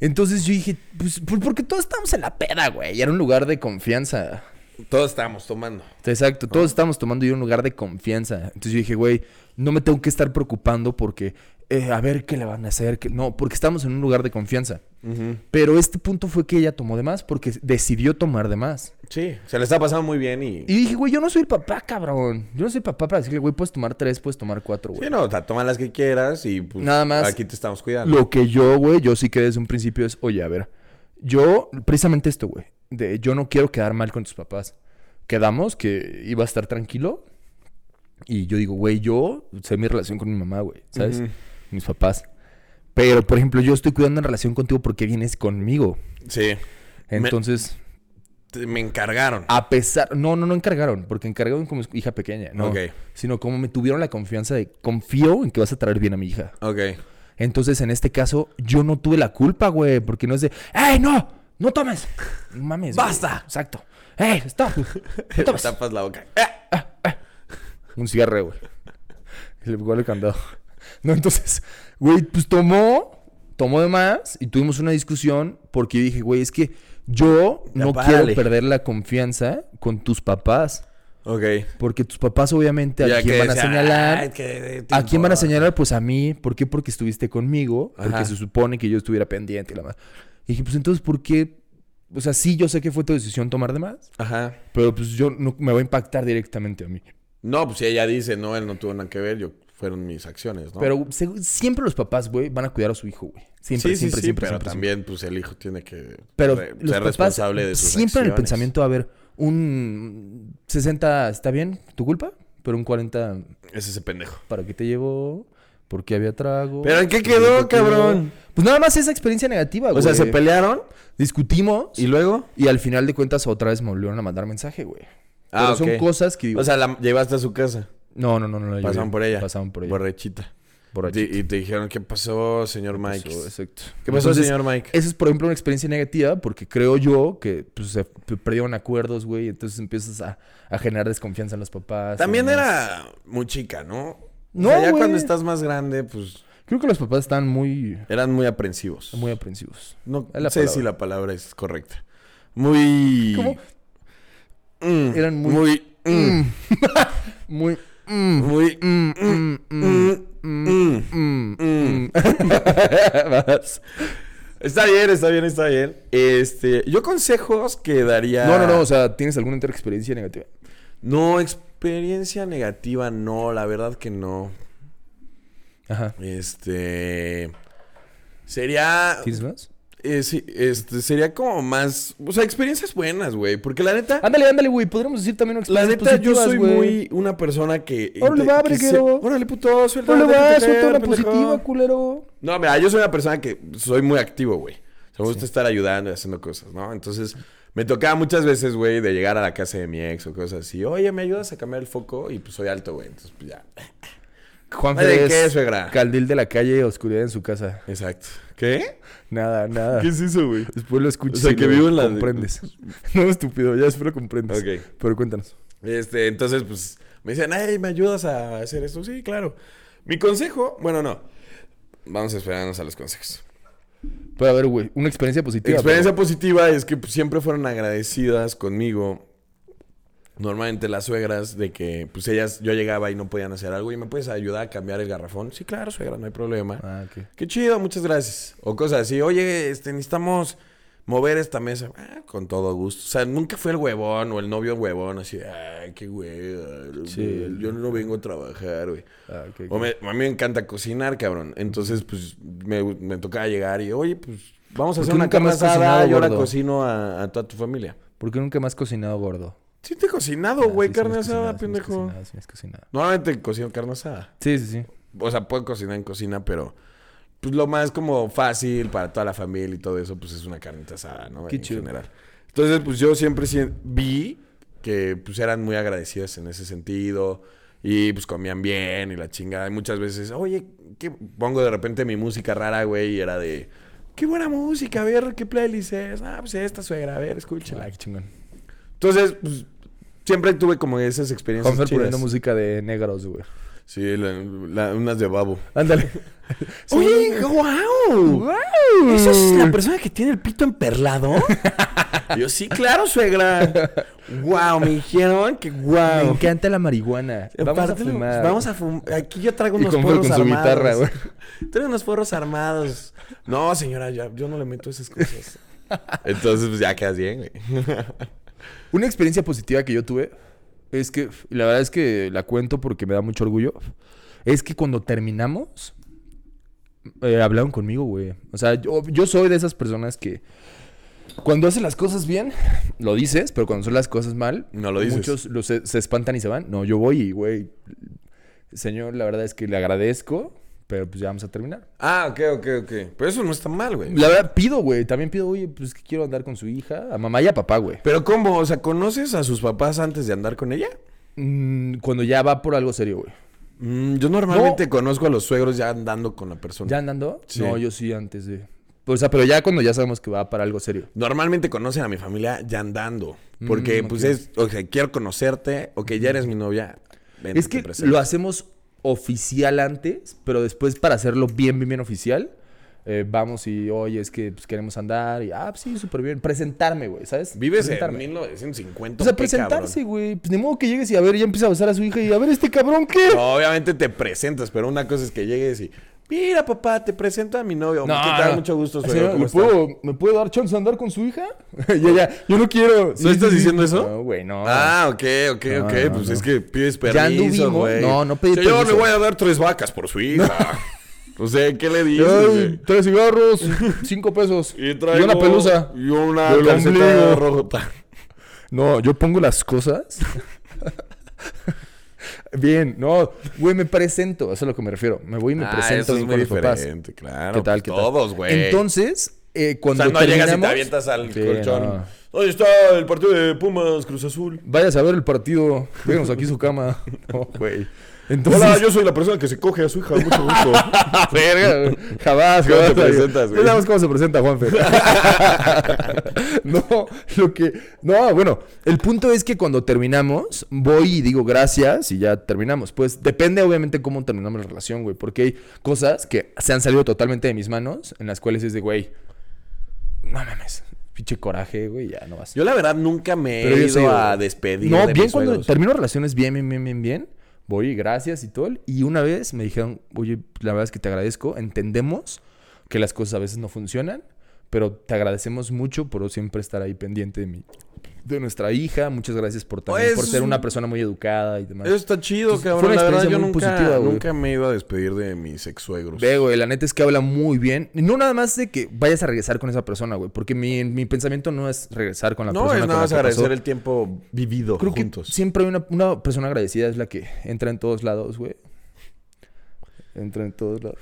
Entonces yo dije, pues, pues porque todos estamos en la peda, güey. Era un lugar de confianza. Todos estábamos tomando. Exacto, todos estábamos tomando y era un lugar de confianza. Entonces yo dije, güey, no me tengo que estar preocupando porque, eh, a ver qué le van a hacer. que- No, porque estamos en un lugar de confianza. Pero este punto fue que ella tomó de más porque decidió tomar de más. Sí, se le está pasando muy bien y... Y dije, güey, yo no soy el papá, cabrón. Yo no soy el papá para decirle, güey, puedes tomar tres, puedes tomar cuatro, güey. Sí, no, o sea, toma las que quieras y pues... Nada más. Aquí te estamos cuidando. Lo que yo, güey, yo sí que desde un principio es, oye, a ver, yo, precisamente esto, güey, de yo no quiero quedar mal con tus papás. Quedamos que iba a estar tranquilo y yo digo, güey, yo sé mi relación con mi mamá, güey, ¿sabes? Ujú. Mis papás. Pero, por ejemplo, yo estoy cuidando en relación contigo porque vienes conmigo. Sí. Entonces, Me, encargaron. a pesar, no, no, no encargaron, porque encargaron como hija pequeña, no. Ok. Sino como me tuvieron la confianza de, confío en que vas a traer bien a mi hija. Ok. Entonces, en este caso, yo no tuve la culpa, güey, porque no es de, ¡Ey, no! ¡No tomes! Mames. güey. ¡Basta! Exacto. ¡Ey, stop! ¡No Te tomes! tapas la boca. Un cigarro, güey. Le pegó el candado. No, entonces, güey, pues tomó, tomó de más y tuvimos una discusión porque dije, güey, es que yo no quiero perder la confianza con tus papás. Ok. Porque tus papás, obviamente, ¿a Ya quién van a señalar? "Ay, que te ¿A quién van a importa". señalar? Pues a mí. ¿Por qué? Porque estuviste conmigo. Porque se supone que yo estuviera pendiente y la más. Y dije, pues entonces, ¿por qué? O sea, sí, yo sé que fue tu decisión tomar de más. Ajá. Pero pues yo no me va a impactar directamente a mí. No, pues si ella dice, no, él no tuvo nada que ver, yo fueron mis acciones, ¿no? Pero siempre los papás, güey, van a cuidar a su hijo, güey. Siempre, sí, siempre, sí, siempre, pero siempre, también, pues el hijo tiene que Pero re- los ser papás, responsable de sus siempre en el pensamiento a haber un 60, ¿está bien? ¿Tu culpa? Pero un 40, Es ese pendejo. ¿para qué te llevó? ¿Por qué había trago? ¿Pero en qué ¿Por quedó, cabrón? Pues nada más esa experiencia negativa, güey. O sea, se pelearon Discutimos y luego. y al final de cuentas otra vez me volvieron a mandar mensaje, güey. Ah, Pero son ok. cosas que digo... O sea, la llevaste a su casa. No, no, no, no. llevé. por ella. Pasaron por ella. Borrachita. Borrachita. Y, y te dijeron, ¿qué pasó, señor Mike? Eso, exacto. ¿Qué pasó, Entonces, señor Mike? Esa es, por ejemplo, una experiencia negativa porque creo yo que pues, se perdieron acuerdos, güey. Entonces empiezas a, a generar desconfianza en los papás. También era muy chica, ¿no? O No, sea, ya güey. cuando estás más grande, pues Creo que los papás están muy, eran muy aprensivos. muy aprensivos. No sé palabra. si la palabra es correcta. Muy. ¿Cómo? Mm, Eran muy- Muy. mm, Muy... Muy. Está bien, está bien, está bien. Este, yo consejos que daría. No, no, no. O sea, ¿tienes alguna otra experiencia negativa? No, experiencia negativa, no, la verdad que no. Ajá. Este. Sería. ¿Tienes más? Eh, sí, este, sería como más, o sea, experiencias buenas, güey, porque la neta, Ándale, ándale, güey. Podríamos decir también la experiencias neta yo soy muy una persona que... Órale, va, que se- breguero. Órale, puto, suelta. Órale, va, suelta una pendejo. positiva, culero. No, mira, yo soy una persona que soy muy activo, güey. O sea, me gusta estar ayudando y haciendo cosas, ¿no? Entonces, me tocaba muchas veces, güey, de llegar a la casa de mi ex o cosas así. Oye, ¿me ayudas a cambiar el foco? Y pues soy alto, güey. Entonces, pues ya. Juan Ay, ¿de Fede qué, suegra? Caldil de la calle, oscuridad en su casa. Exacto. ¿Qué? Nada, nada. ¿Qué es eso, güey? Después lo escuchas O sea, y que lo vivo en la- comprendes. no, estúpido, ya lo comprendes. Ok. Pero cuéntanos. Este, entonces, pues, me dicen, ay, ¿me ayudas a hacer esto? Sí, claro. Mi consejo, bueno, no. Vamos a esperarnos a los consejos. Pero a ver, güey, una experiencia positiva. Experiencia positiva es que pues, siempre fueron agradecidas conmigo. Normalmente las suegras de que pues ellas, yo llegaba y no podían hacer algo y me puedes ayudar a cambiar el garrafón. Sí, claro, suegra, no hay problema. Ah, ok. Qué chido, muchas gracias. O cosas así, oye, este, necesitamos mover esta mesa. Ah, con todo gusto. O sea, nunca fue el huevón o el novio huevón, así, ay, qué hueva. Sí. Yo no vengo a trabajar, güey. Ah, ok, ok. O me- a mí me encanta cocinar, cabrón. Entonces, pues, me, me tocaba llegar y, oye, pues, vamos a ¿Por hacer una carne asada. Yo ahora gordo? cocino a, a toda tu familia. ¿Por qué nunca has cocinado gordo? Sí te he cocinado, Ah, güey, sí carne asada, cocinado, sí pendejo. cocinado, sí cocinado. Normalmente cocino carne asada. Sí, sí, sí. O sea, puedo cocinar en cocina, pero... Pues lo más como fácil para toda la familia y todo eso, pues es una carnita asada, ¿no? Qué en chido. general. Entonces, pues yo siempre vi que pues eran muy agradecidas en ese sentido. Y pues comían bien y la chingada. Y muchas veces, oye, ¿qué? pongo de repente mi música rara, güey, y era de... Qué buena música, a ver, ¿qué playlist es? Ah, pues esta suegra, a ver, escúchala. Ah, qué chingón. Entonces, pues, siempre tuve como esas experiencias Juanfer chidas. poniendo música de negros, güey. Sí, la- la- unas de babo. Ándale. Oye, wow. ¿Esa es la persona que tiene el pito emperlado? Yo, sí, claro, suegra. Wow, me dijeron que Me wow. encanta la marihuana. Vamos a fumar. Vamos a fumar. Aquí yo traigo unos porros con su armados. guitarra, güey. Traigo unos porros armados. No, señora, ya, yo no le meto esas cosas. Entonces, pues ya quedas bien, güey. Una experiencia positiva que yo tuve es que, la verdad es que la cuento porque me da mucho orgullo, es que cuando terminamos, eh, hablaron conmigo, güey. O sea, yo, yo soy de esas personas que cuando hacen las cosas bien, lo dices, pero cuando son las cosas mal, No lo dices. muchos lo se, se espantan y se van. No, yo voy y, güey, señor, la verdad es que le agradezco, pero pues ya vamos a terminar. Ah, ok, ok, ok. Pero eso no está mal, güey. La verdad, pido, güey. También pido, oye, pues que quiero andar con su hija, a mamá y a papá, güey. Pero ¿cómo? O sea, ¿conoces a sus papás antes de andar con ella? Mm, cuando ya va por algo serio, güey. Mm, yo normalmente conozco a los suegros ya andando con la persona. ¿Ya andando? Sí. No, yo sí antes de. O sea, pero ya cuando ya sabemos que va para algo serio. Normalmente conocen a mi familia ya andando. Porque, Mm, pues es, o sea, quiero conocerte, o que ya eres mi novia. vente, es que presento. lo hacemos oficial antes, pero después para hacerlo bien, bien, bien oficial, eh, vamos y, oye, es que pues, queremos andar y, ah, pues, sí, súper bien. Presentarme, güey, ¿sabes? Vives en Presentarme. 1950. O sea, presentarse, güey. Pues ni modo que llegues y a ver, ya empieza a besar a su hija y a ver, este cabrón, ¿qué? No, obviamente te presentas, pero una cosa es que llegues y. Mira, papá, te presento a mi novio. ¿Qué tal? Mucho gusto, suegro. Señor, ¿Cómo ¿me, puedo, ¿Me puede dar chance de andar con su hija? ya, ya, yo no quiero. ¿No estás diciendo eso? No, güey, no. Ah, ok, ok, No, ok. no, pues no. es que pides Ya permiso, anduvimos. güey. No, no pedí Señor, permiso. le voy a dar tres vacas por su hija. o sea, ¿qué le dices? Tres cigarros, cinco pesos. Y Y, traigo... una pelusa. Y una Y calceta rota. No, yo pongo las cosas. Bien, no, güey, me presento, eso es a lo que me refiero. Me voy y me Ah, presento eso es muy con los papás. diferente, claro. ¿Qué tal? pues ¿Qué? Todos, güey. Entonces, eh, o cuando sea, no llegas y te terminamos- avientas al Sí, colchón. no. ¿Dónde está el partido de Pumas Cruz Azul? Vayas a ver el partido, déjanos aquí su cama. No, güey. Entonces, Hola, yo soy la persona que se coge a su hija. Mucho gusto. Verga, jamás, ¿Cómo jamás. te presentas, güey? Sabemos cómo se presenta Juanfe. no, lo que... No, bueno, el punto es que cuando terminamos, voy y digo gracias y ya terminamos. Pues depende obviamente cómo terminamos la relación, güey. Porque hay cosas que se han salido totalmente de mis manos, en las cuales es de, güey, no mames, pinche coraje, güey, ya no vas. Yo la verdad nunca me he ido soy- a despedir No, de bien mis cuando suegros. termino relaciones bien, bien, bien, bien, bien. Voy, gracias y todo. Y una vez me dijeron, oye, la verdad es que te agradezco. Entendemos que las cosas a veces no funcionan, Pero te agradecemos mucho por siempre estar ahí pendiente de mí. De nuestra hija. Muchas gracias por también Pues, por ser una persona muy educada y demás. Eso está chido, Entonces, cabrón. fue una La verdad, yo muy nunca, positiva, güey. nunca me iba a despedir de mis ex suegros. Ve, güey, la neta es que habla muy bien. No nada más de que vayas a regresar con esa persona, güey. Porque mi, mi pensamiento no es regresar con la No, persona es con nada más agradecer pasó. el tiempo vivido Creo juntos. que siempre hay una, una persona agradecida es la que entra en todos lados, güey. Entra en todos lados.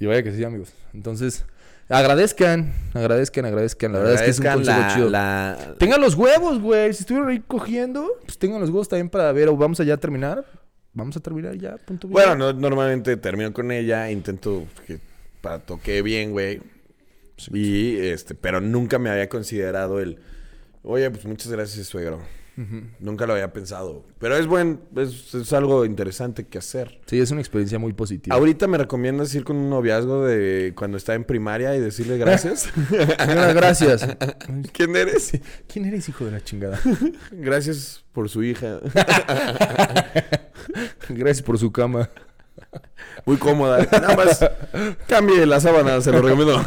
Y vaya que sí, amigos. Entonces, agradezcan, agradezcan, agradezcan. La verdad es que es un consejo la- chido. la- Tengan los huevos, güey. Si estuvieron ahí cogiendo, pues tengan los huevos también para ver o vamos allá a terminar. Vamos a terminar ya, punto Bueno, no- normalmente termino con ella, intento que para toque bien, güey. Y este, pero nunca me había considerado el Oye, pues muchas gracias, suegro. Nunca lo había pensado. Pero es buen, es, es algo interesante que hacer. Sí, es una experiencia muy positiva. Ahorita me recomiendas ir con un noviazgo de cuando estaba en primaria y decirle gracias. Señora, gracias. ¿Quién eres? ¿Quién eres, hijo de la chingada? Gracias por su hija. Gracias por su cama. Muy cómoda. Nada más cambie la sábana, se lo recomiendo.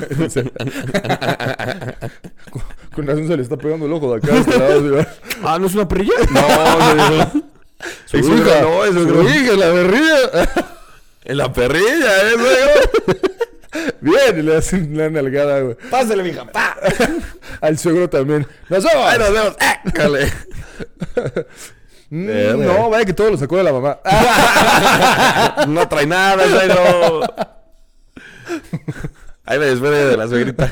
Con razón se le está pegando el ojo de acá. este lado, ¿sí? ah, ¿no es una perilla? No, no, Su Su hija, hija, no, es su hija, la berrilla. En la perrilla, ¿eh, suegro? Bien, y le hacen la nalgada, güey. Pásale, mija. ¡Pa! Al suegro también. ¡Nos vemos! Ahí nos vemos. Dale. Mm, no, vaya que todo lo sacó de la mamá. No trae nada, suegro. Ahí me despide de la suegrita.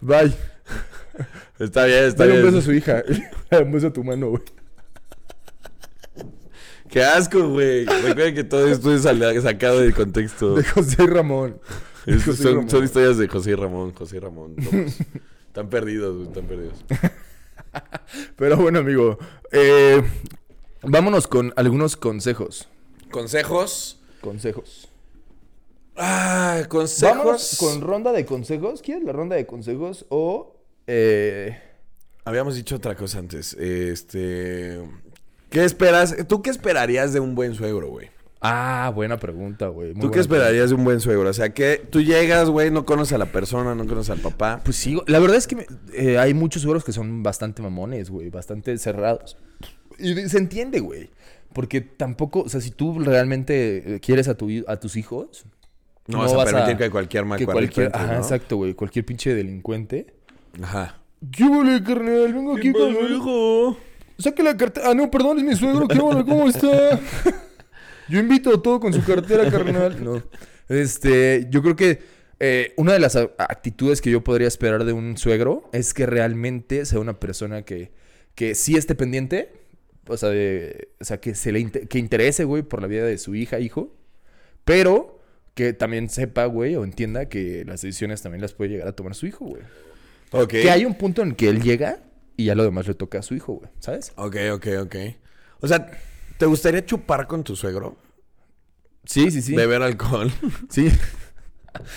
Bye. Está bien, está Dale un beso a bien. su hija. un beso a tu mano, güey. Qué asco, güey. Recuerden que todo esto es sacado del contexto. De José Ramón. José son, Ramón. son historias de José Ramón. José Ramón. No, pues, están perdidos, güey, están perdidos. Pero bueno, amigo. eh, vámonos con algunos consejos. ¿Consejos? Consejos. Ah, consejos. Vámonos con ronda de consejos. ¿Quieres la ronda de consejos o... eh, Habíamos dicho otra cosa antes. Este. ¿Qué esperas? ¿Tú qué esperarías de un buen suegro, güey? Ah, buena pregunta, güey. Muy ¿Tú qué esperarías de un buen suegro? O sea, que tú llegas, güey, no conoces a la persona, no conoces al papá. Pues sí, la verdad es que me- eh, hay muchos suegros que son bastante mamones, güey, bastante cerrados. Y se entiende, güey. Porque tampoco, o sea, si tú realmente eh, quieres a, tu, a tus hijos, No, vas a permitir que cualquier que macuarrito cualquier, entre, ajá, ¿no? exacto, güey, cualquier pinche delincuente. Ajá. ¿Qué vale, carnal? Vengo aquí con hijo? Saque la cartera. Ah, no, perdón, es mi suegro. ¿Qué onda? ¿Cómo está? Yo invito a todo con su cartera, carnal. No. Este, yo creo que eh, una de las actitudes que yo podría esperar de un suegro es que realmente sea una persona que, que sí esté pendiente. O sea, de, o sea que se le inte- que interese, güey, por la vida de su hija, hijo. Pero que también sepa, güey, o entienda que las decisiones también las puede llegar a tomar su hijo, güey. Ok. Que hay un punto en el que él llega y ya lo demás le toca a su hijo, güey. ¿Sabes? Ok, ok, ok. O sea, ¿te gustaría chupar con tu suegro? Sí, sí, sí. Beber alcohol. Sí.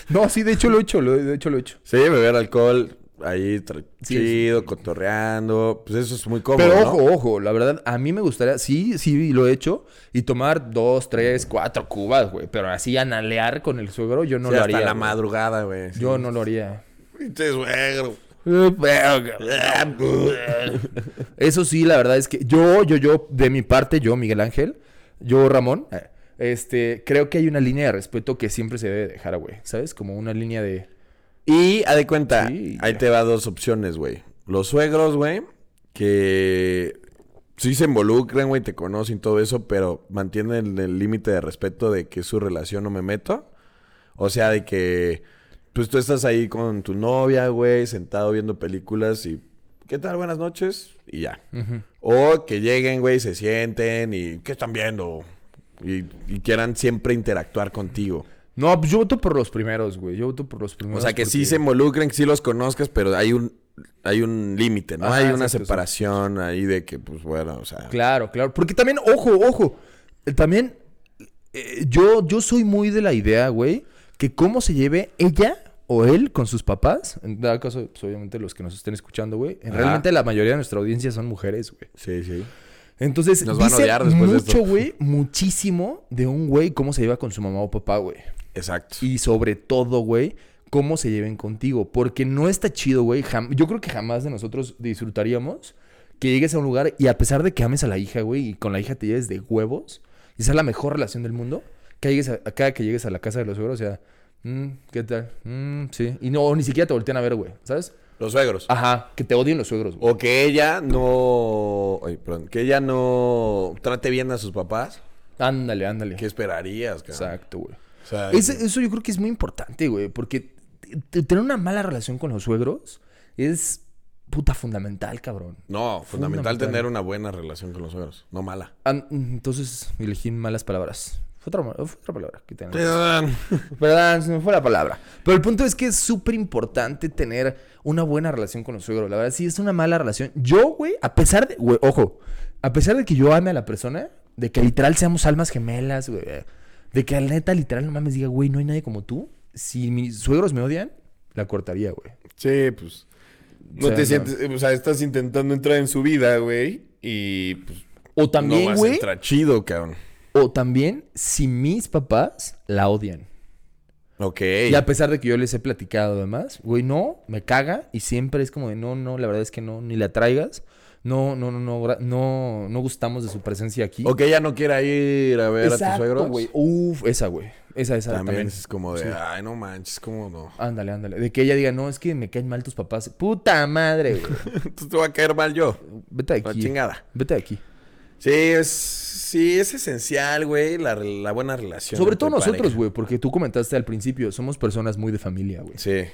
No, sí, de hecho lo he hecho, lo, de hecho lo he hecho. sí, beber alcohol. Ahí, Sí, chido, cotorreando. Pues eso es muy cómodo, Pero ¿no? ojo, ojo, la verdad, a mí me gustaría, sí, sí, lo he hecho, y tomar dos, tres, cuatro cubas, güey. Pero así analear con el suegro, yo no Sí, lo hasta haría. la güey. madrugada, güey. sí. Yo no lo haría. Pinche suegro. Eso sí, la verdad es que yo, yo, yo, de mi parte, yo, Miguel Ángel, yo, Ramón, eh, este, creo que hay una línea de respeto que siempre se debe dejar, güey. ¿Sabes? Como una línea de. Y, a de cuenta, Sí, ahí te va dos opciones, güey. Los suegros, güey, que sí se involucran, güey, te conocen todo eso, pero mantienen el límite de respeto de que es su relación no me meto. O sea, de que, pues tú estás ahí con tu novia, güey, sentado viendo películas y, ¿qué tal? Buenas noches. Y ya. O que lleguen, güey, se sienten y, ¿qué están viendo? Y, y quieran siempre interactuar contigo. No, pues yo voto por los primeros, güey. Yo voto por los primeros. O sea, que sí se involucren, que sí los conozcas, pero hay un hay un límite, ¿no? Ajá, hay una exacto, separación ahí de que, pues bueno, o sea... Claro, claro. Porque también, ojo, ojo. eh, También, eh, yo, yo soy muy de la idea, güey, que cómo se lleve ella o él con sus papás, en dado caso, pues, obviamente los que nos estén escuchando, güey, Ajá. realmente la mayoría de nuestra audiencia son mujeres, güey. Sí, sí. Entonces, Nos van a dice odiar después de mucho, esto. güey, muchísimo de un güey cómo se lleva con su mamá o papá, güey. Exacto. Y sobre todo, güey, cómo se lleven contigo. Porque no está chido, güey. Yo creo que jamás de nosotros disfrutaríamos que llegues a un lugar y a pesar de que ames a la hija, güey, y con la hija te lleves de huevos, y sea la mejor relación del mundo, que llegues a, a cada que llegues a la casa de los suegros, o sea, "Mm, ¿qué tal? Mm, sí. Y no, ni siquiera te voltean a ver, güey, ¿sabes? Los suegros. Ajá, que te odien los suegros, güey. O que ella no. Ay, perdón. Que ella no trate bien a sus papás. Ándale, ándale. ¿Qué esperarías, cabrón? Exacto, güey. O sea, Ese- eso yo creo que es muy importante, güey, porque tener una mala relación con los suegros es puta fundamental, cabrón. No, fundamental, Fundamental. tener una buena relación con los suegros. No mala. An- Entonces elegí malas palabras. Fue otra, fue otra palabra que tenía. Perdón. Perdón, se me fue la palabra. Pero el punto es que es súper importante tener una buena relación con los suegros. La verdad, si es una mala relación. Yo, güey, a pesar de. Güey, ojo. A pesar de que yo ame a la persona, de que literal seamos almas gemelas, güey. De que al neta, literal, no mames, diga, güey, no hay nadie como tú. Si mis suegros me odian, la cortaría, güey. Sí, pues. No O sea, te no. sientes. O sea, estás intentando entrar en su vida, güey. Y pues. O no también, vas güey. chido, cabrón. o también, si mis papás la odian. Ok. Y a pesar de que yo les he platicado además, güey, no, me caga y siempre es como de no, no, la verdad es que no, ni la traigas. No, no, no, no, no, no gustamos de su presencia aquí. O que ella no quiera ir a ver a tus suegros. güey. Uf, esa, güey. Esa, esa También, también. es como de, Sí. ay, no manches, ¿cómo no? Ándale, ándale. De que ella diga, no, es que me caen mal tus papás. Puta madre, güey. Entonces te va a caer mal yo. Vete de La aquí. chingada. Vete de aquí. Sí, es, sí, es esencial, güey, la, la buena relación. Sobre todo nosotros, güey, porque tú comentaste al principio, somos personas muy de familia, güey. Sí.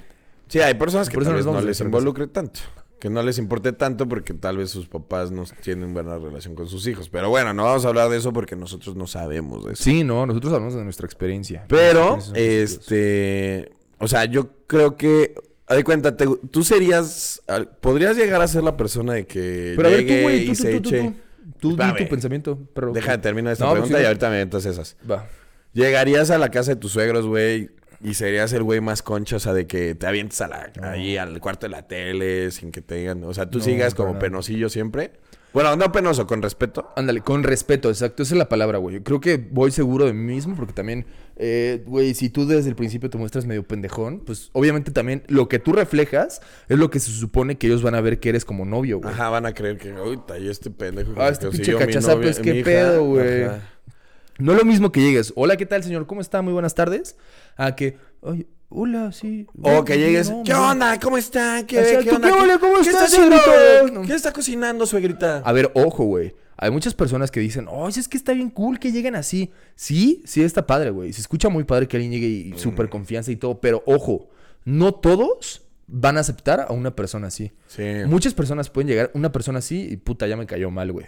Sí, hay personas que Por eso tal nos vez no les involucre tanto. Que no les importe tanto porque tal vez sus papás no tienen buena relación con sus hijos. Pero bueno, no vamos a hablar de eso porque nosotros no sabemos de eso. Sí, no, nosotros hablamos de nuestra experiencia. Pero, este. O sea, yo creo que. De cuenta, te- tú serías. Podrías llegar a ser la persona de que. Pero a ver, tú, llegue y tú, se tú, eche- tú. Tú tu pensamiento, pero... Deja de terminar esta No, pues pregunta y ahorita me metas esas. Va. Llegarías a la casa de tus suegros, güey, y serías el güey más concha, o sea, de que te avientes a la, ahí al cuarto de la tele sin que te digan, o sea, tú No, sigas como penosillo siempre. Bueno, no penoso, con respeto. Ándale, con respeto, exacto, esa es la palabra, güey. Creo que voy seguro de mí mismo porque también, eh, güey, si tú desde el principio te muestras medio pendejón, pues obviamente también lo que tú reflejas es lo que se supone que ellos van a ver que eres como novio, güey. Ajá, van a creer que, uy, y este pendejo. Ah, este pinche mi cachazapes, novia- qué mi hija". pedo, güey. Ajá. No es lo mismo que llegues, hola, ¿qué tal, señor? ¿Cómo está? Muy buenas tardes. A que, oye, hola, sí. O que llegues, no, ¿qué no". onda? ¿Cómo está? ¿Qué, ¿qué onda? ¿qué ole? ¿Cómo ¿Qué está haciendo? No. ¿Qué está cocinando, suegrita? A ver, ojo, güey. Hay muchas personas que dicen, oh, es que está bien cool que lleguen así. Sí, sí está padre, güey. Se escucha muy padre que alguien llegue y súper confianza y todo. Pero ojo, no todos van a aceptar a una persona así. Sí. Muchas personas pueden llegar, una persona así y puta, ya me cayó mal, güey.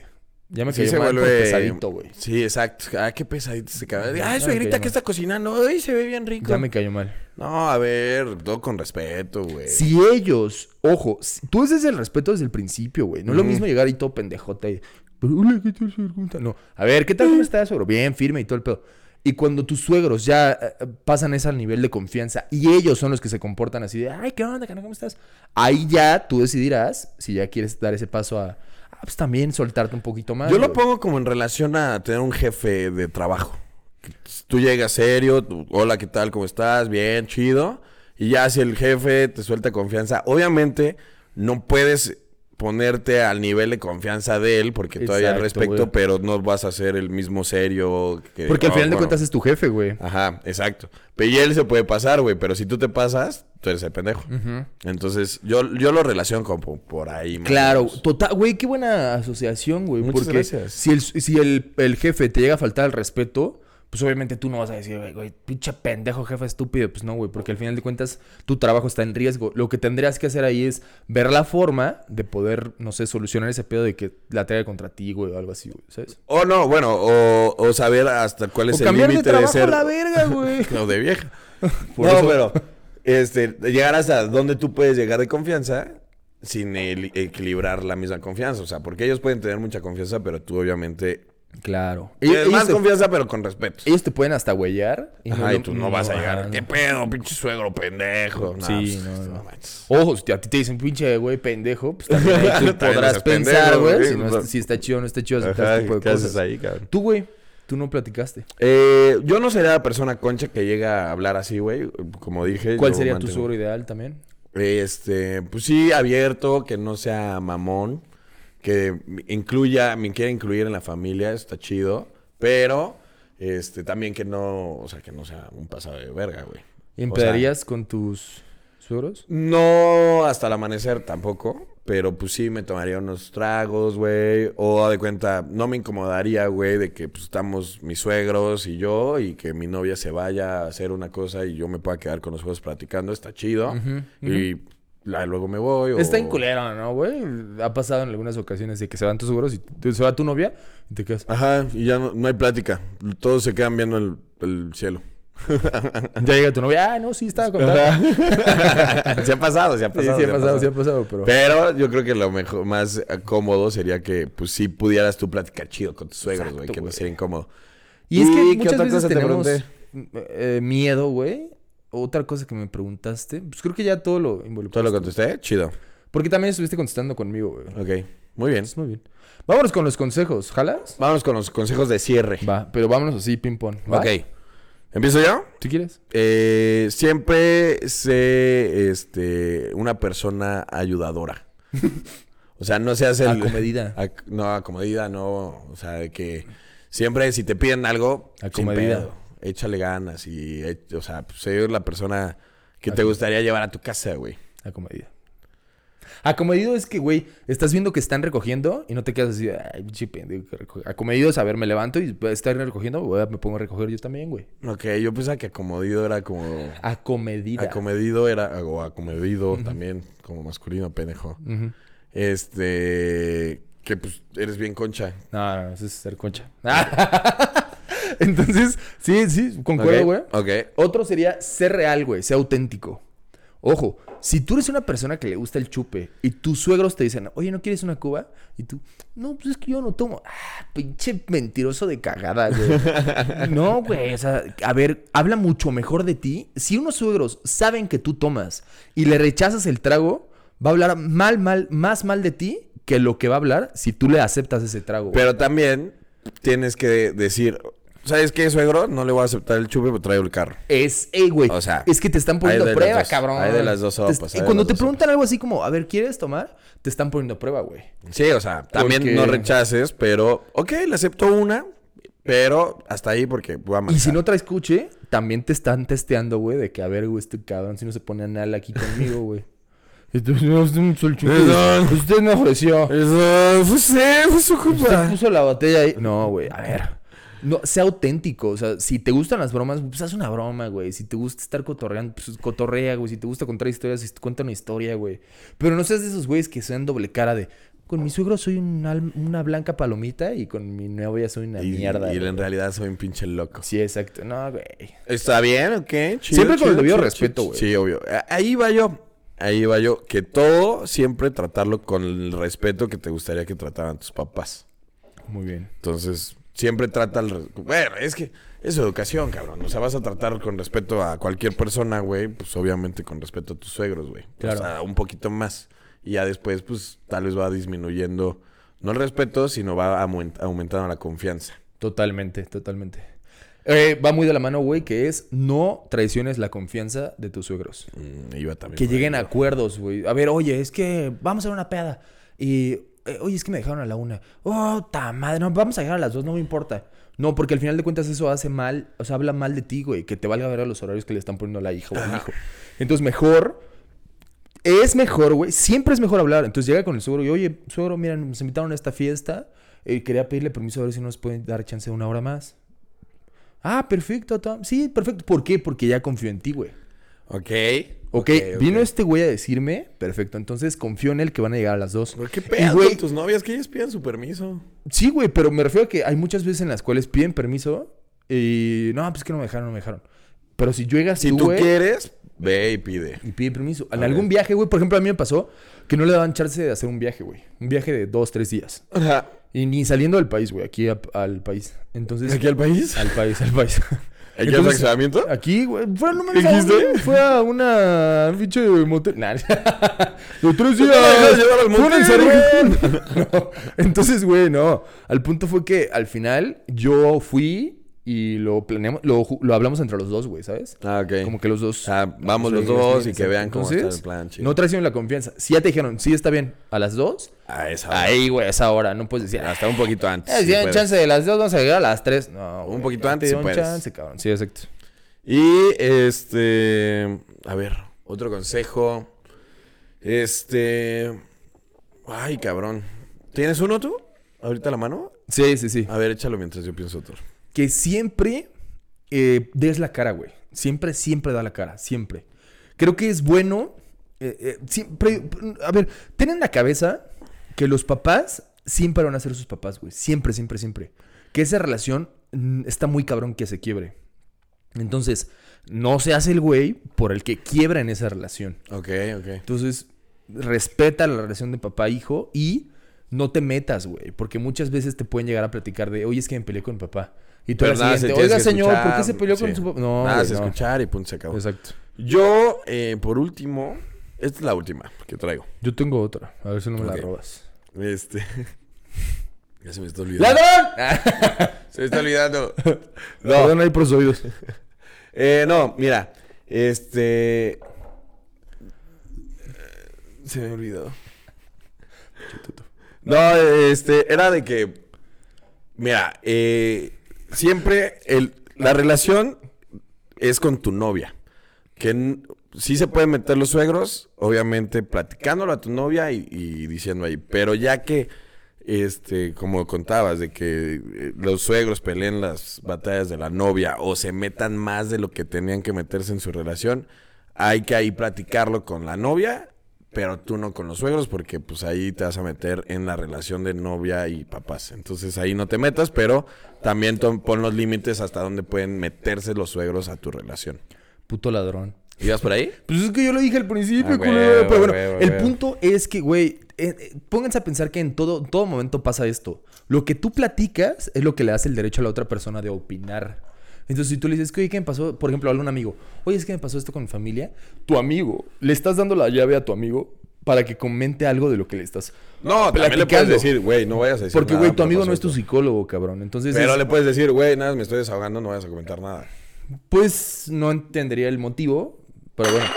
Ya me Sí cayó se mal vuelve pesadito, güey. Sí, exacto. Ah, qué pesadito se Ay, me suegrita, cayó ¿qué mal. está cocinando? Ay, se ve bien rico. Ya me cayó mal. No, a ver, todo con respeto, güey. Si ellos, ojo, tú es el respeto desde el principio, güey. No es lo mismo llegar ahí todo pendejote y, hola, ¿qué tal, señor? ¿Cómo está?" No, a ver, ¿qué tal, cómo estás, suegro? Bien, firme y todo el pedo. Y cuando tus suegros ya eh, pasan ese nivel de confianza y ellos son los que se comportan así de, ay, ¿qué onda, cana? ¿Cómo estás? Ahí ya tú decidirás si ya quieres dar ese paso a, ah, pues también soltarte un poquito más. Yo lo güey. pongo como en relación a tener un jefe de trabajo. Tú llegas serio, tú, hola, ¿qué tal? ¿Cómo estás? Bien, chido. Y ya si el jefe te suelta confianza, obviamente no puedes ponerte al nivel de confianza de él porque todavía al respecto, pero no vas a ser el mismo serio que... Porque al final de cuentas es tu jefe, güey. Ajá, exacto. Pero y él se puede pasar, güey, pero si tú te pasas, tú eres el pendejo. Ujú. Entonces, yo, yo lo relaciono como por ahí. Claro, total, güey, qué buena asociación, güey. Muchas Porque gracias. si, el, si el, el jefe te llega a faltar el respeto, pues obviamente tú no vas a decir, güey, pinche pendejo, jefe estúpido. Pues no, güey, porque al final de cuentas tu trabajo está en riesgo. Lo que tendrías que hacer ahí es ver la forma de poder, no sé, solucionar ese pedo de que la traiga contra ti, güey, o algo así, güey, ¿sabes? O no, bueno, o, o saber hasta cuál es O el de límite de, trabajo ser. la verga, güey. No, de vieja. Por no, eso- pero este, llegar hasta donde tú puedes llegar de confianza sin el- equilibrar la misma confianza. O sea, porque ellos pueden tener mucha confianza, pero tú obviamente Claro. más confianza, pero con respeto. ellos te pueden hasta huellar. Ajá, lo- y tú no vas a llegar. ajá, ¿Qué no. pedo, pinche suegro pendejo? No, Sí, pues, no, no. manches. Ojo, si a ti te dicen pinche güey pendejo, pues también ahí tú También podrás pensar, güey, si, no es- si está chido o no está chido aceptar Ajá, ese tipo de ¿qué haces cosas. ahí, cabrón? Tú, güey. Tú no platicaste. Eh, yo no sería la persona concha que llega a hablar así, güey. Como dije. ¿Cuál sería tu suegro ideal también? Este, pues sí, abierto, que no sea mamón, que incluya, me quiera incluir en la familia, está chido, pero este también que no, o sea, que no sea un pasado de verga, güey. ¿Y O con tus suegros? No hasta el amanecer tampoco, pero pues sí me tomaría unos tragos, güey, o de cuenta, no me incomodaría, güey, de que pues estamos mis suegros y yo y que mi novia se vaya a hacer una cosa y yo me pueda quedar con los suegros platicando, está chido. Y la- luego me voy. o- Está en culero, ¿no, güey? Ha pasado en algunas ocasiones de que se van tus suegros y te- se va tu novia y te quedas. Ajá, y ya no, no hay plática. Todos se quedan viendo el, el cielo. Ya llega tu novia, ah, no, sí, estaba contando. se ha pasado, se ha pasado. sí, ha pasado, sí ha pasado, pero. Pero yo creo que lo mejor, más cómodo sería que, pues, sí pudieras tú platicar chido con tus suegros, güey, que no sea incómodo. Y es ¿Y que muchas otra veces cosa te tenemos pregunté? eh, miedo, güey. Otra cosa que me preguntaste, pues creo que ya todo lo ¿Todo involucraste. lo contesté? Chido. Porque también estuviste contestando conmigo, güey. Ok, muy bien. Muy bien. Vámonos con los consejos, ¿jalas? Vámonos con los consejos de cierre. Va, pero vámonos así, ping pong. ¿va? Ok. ¿Empiezo yo? ¿Si quieres? Eh, siempre sé este, una persona ayudadora. o sea, no seas el. Acomedida. Ac- no, acomedida, no. O sea, de que siempre si te piden algo, Acomedida. Échale ganas y, e- o sea, pues, ser la persona que te gustaría llevar a tu casa, güey. Acomedido. Acomedido es que, güey, estás viendo que están recogiendo y no te quedas así, ay, pinche pendejo que recoge". Acomedido es, a ver, me levanto y están recogiendo, me pongo a recoger yo también, güey. Ok, yo pensaba que acomedido era como. Acomedida. Acomedido era. O acomedido también, como masculino, pendejo. Ujú. Este. Que pues eres bien concha. No, no, eso es ser concha. Entonces, sí, sí, concuerdo, güey. Ok. ok. Otro sería ser real, güey, ser auténtico. Ojo, si tú eres una persona que le gusta el chupe y tus suegros te dicen, oye, ¿no quieres una cuba? Y tú, no, pues es que yo no tomo. Ah, pinche mentiroso de cagada, güey. no, güey, o sea, a ver, habla mucho mejor de ti. Si unos suegros saben que tú tomas y le rechazas el trago, va a hablar mal, mal, más mal de ti que lo que va a hablar si tú le aceptas ese trago. güey. Pero también tienes que decir, ¿sabes qué, suegro? No le voy a aceptar el chupe, pero traigo el carro. Es, ey, güey. O sea, es que te están poniendo a prueba, dos. cabrón. Hay de las dos sopas, Y cuando te preguntan algo así como, a ver, ¿quieres tomar? Te están poniendo a prueba, güey. Sí, o sea, también Porque- no rechaces, pero, ok, le acepto una, pero hasta ahí porque voy a Y marcar. si no traes coche, también te están testeando, güey, de que, a ver, güey, este cabrón, si no se pone anal aquí conmigo, güey. Entonces, no, usted me. Usted ofreció. Eso, fue, fue su Usted culpa. puso la botella ahí. No, güey, a ver. No, sea auténtico. O sea, si te gustan las bromas, pues haz una broma, güey. Si te gusta estar cotorreando, pues cotorrea, güey. Si te gusta contar historias, cuenta una historia, güey. Pero no seas de esos güeyes que sean doble cara de. Con mi suegro soy un al- una blanca palomita y con mi novia soy una Y, mierda. y güey. en realidad soy un pinche loco. Sí, exacto. No, güey. Está bien, ok. chido, Siempre con el debido respeto, chido. güey. Sí, obvio. Ahí va yo. Ahí va yo. Que todo siempre tratarlo con el respeto que te gustaría que trataran tus papás. Muy bien. Entonces, siempre trata res- Bueno, es que es educación, cabrón. O sea, vas a tratar con respeto a cualquier persona, güey. Pues obviamente con respeto a tus suegros, güey. Claro. O sea, un poquito más. Y ya después, pues tal vez va disminuyendo, no el respeto, sino va aument- aumentando la confianza. Totalmente, totalmente. Eh, va muy de la mano, güey, que es no traiciones la confianza de tus suegros. Mm, iba también. Que lleguen a acuerdos, güey. A ver, oye, es que vamos a hacer una peda. Y, eh, oye, es que me dejaron a la una. Oh, ta madre, no, vamos a llegar a las dos, no me importa. No, porque al final de cuentas eso hace mal, o sea, habla mal de ti, güey. Que te valga ver a los horarios que le están poniendo a la hija o al hijo. Entonces, mejor, es mejor, güey. Siempre es mejor hablar. Entonces llega con el suegro y, oye, suegro, mira, nos invitaron a esta fiesta. Eh, quería pedirle permiso a ver si nos pueden dar chance de una hora más. Ah, perfecto, Tom. Sí, perfecto. ¿Por qué? Porque ya confío en ti, güey. Ok. Ok, vino este güey a decirme, perfecto, entonces confío en él que van a llegar a las dos. ¿Por qué Y, pedas güey, con tus novias? Que ellas pidan su permiso. Sí, güey, pero me refiero a que hay muchas veces en las cuales piden permiso y no, pues que no me dejaron, no me dejaron. Pero si llegas Si tú, tú güey, quieres, ve y pide. y pide permiso. En algún viaje, güey, por ejemplo, a mí me pasó que no le daban chance de hacer un viaje, güey. Un viaje de dos, tres días. Ajá. Y ni saliendo del país, güey, aquí a- al país. Entonces, ¿Aquí al país? Al país, al país. ¿En qué Entonces, fraccionamiento? Aquí, güey. Fue, no me ¿Dijiste? Fue a una un pinche motel. Nah. Los tres ¿Tú te la dejas días. al Fue un motel? encerrón. Entonces, güey, no. Al punto fue que al final yo fui y lo planeamos, lo, lo hablamos entre los dos, güey, ¿sabes? Ah, ok. Como que los dos. O sea, vamos los Sí, dos sí, y que exacto. vean cómo está Entonces, el plan, chido. No traicionen la confianza. Si ya te dijeron, sí, está bien, a las dos. A esa hora. Ahí, güey, a esa hora. No puedes decir, Hasta un poquito antes. eh, si chance de las dos, vamos a llegar a las tres. No, Un poquito antes, un puedes. chance, cabrón. Sí, exacto. Y este. A ver, otro consejo. Este. Ay, cabrón. ¿Tienes uno tú? ¿Ahorita la mano? Sí, sí, sí. A ver, échalo mientras yo pienso otro. Que siempre eh, des la cara, güey. Siempre, siempre da la cara. Siempre. Creo que es bueno. eh, eh, siempre. A ver, ten en la cabeza que los papás siempre van a ser sus papás, güey. Siempre, siempre, siempre. Que esa relación mm, está muy cabrón que se quiebre. Entonces, no se hace el güey por el que quiebra en esa relación. Ok, ok. Entonces, respeta la relación de papá-hijo y no te metas, güey. Porque muchas veces te pueden llegar a platicar de, oye, es que me peleé con mi papá. Y tú nada, se oiga, señor, ¿por qué escuchar, se peleó con sí. su papá? No, Nada, güey, se no. escuchar y punto, se acabó. Exacto. Yo, eh, por último, esta es la última que traigo. Yo tengo otra. A ver si no me Ok. la robas. Este. ya se me está olvidando. ¡Ladrón! Se me está olvidando. No. Perdón ahí por los oídos. Eh, no, mira. Este. Se me olvidó. No, este, era de que. Mira, eh, siempre el, la relación es con tu novia. Que sí se pueden meter los suegros, obviamente platicándolo a tu novia y, y diciendo ahí. Pero ya que, este, como contabas, de que eh, los suegros peleen las batallas de la novia o se metan más de lo que tenían que meterse en su relación, hay que ahí platicarlo con la novia, pero tú no con los suegros, porque pues ahí te vas a meter en la relación de novia y papás. Entonces ahí no te metas, pero también pon los límites hasta dónde pueden meterse los suegros a tu relación. Puto ladrón. ¿Ibas por ahí? Pues es que yo lo dije al principio, Ah, culero. Pero bueno, el punto es que, güey, eh, eh, pónganse a pensar que en todo, todo momento pasa esto. Lo que tú platicas es lo que le das el derecho a la otra persona de opinar. Entonces, si tú le dices, oye, ¿qué me pasó? Por ejemplo, a un amigo. Oye, es que me pasó esto con mi familia. Tu amigo, le estás dando la llave a tu amigo para que comente algo de lo que le estás. No, también le puedes Platicando. decir, güey, no vayas a decir Porque, nada, güey, tu amigo no es tu psicólogo, cabrón. Entonces, Pero es- le puedes decir, güey, nada, me estoy desahogando, no vayas a comentar nada. Pues no entendería el motivo, pero bueno,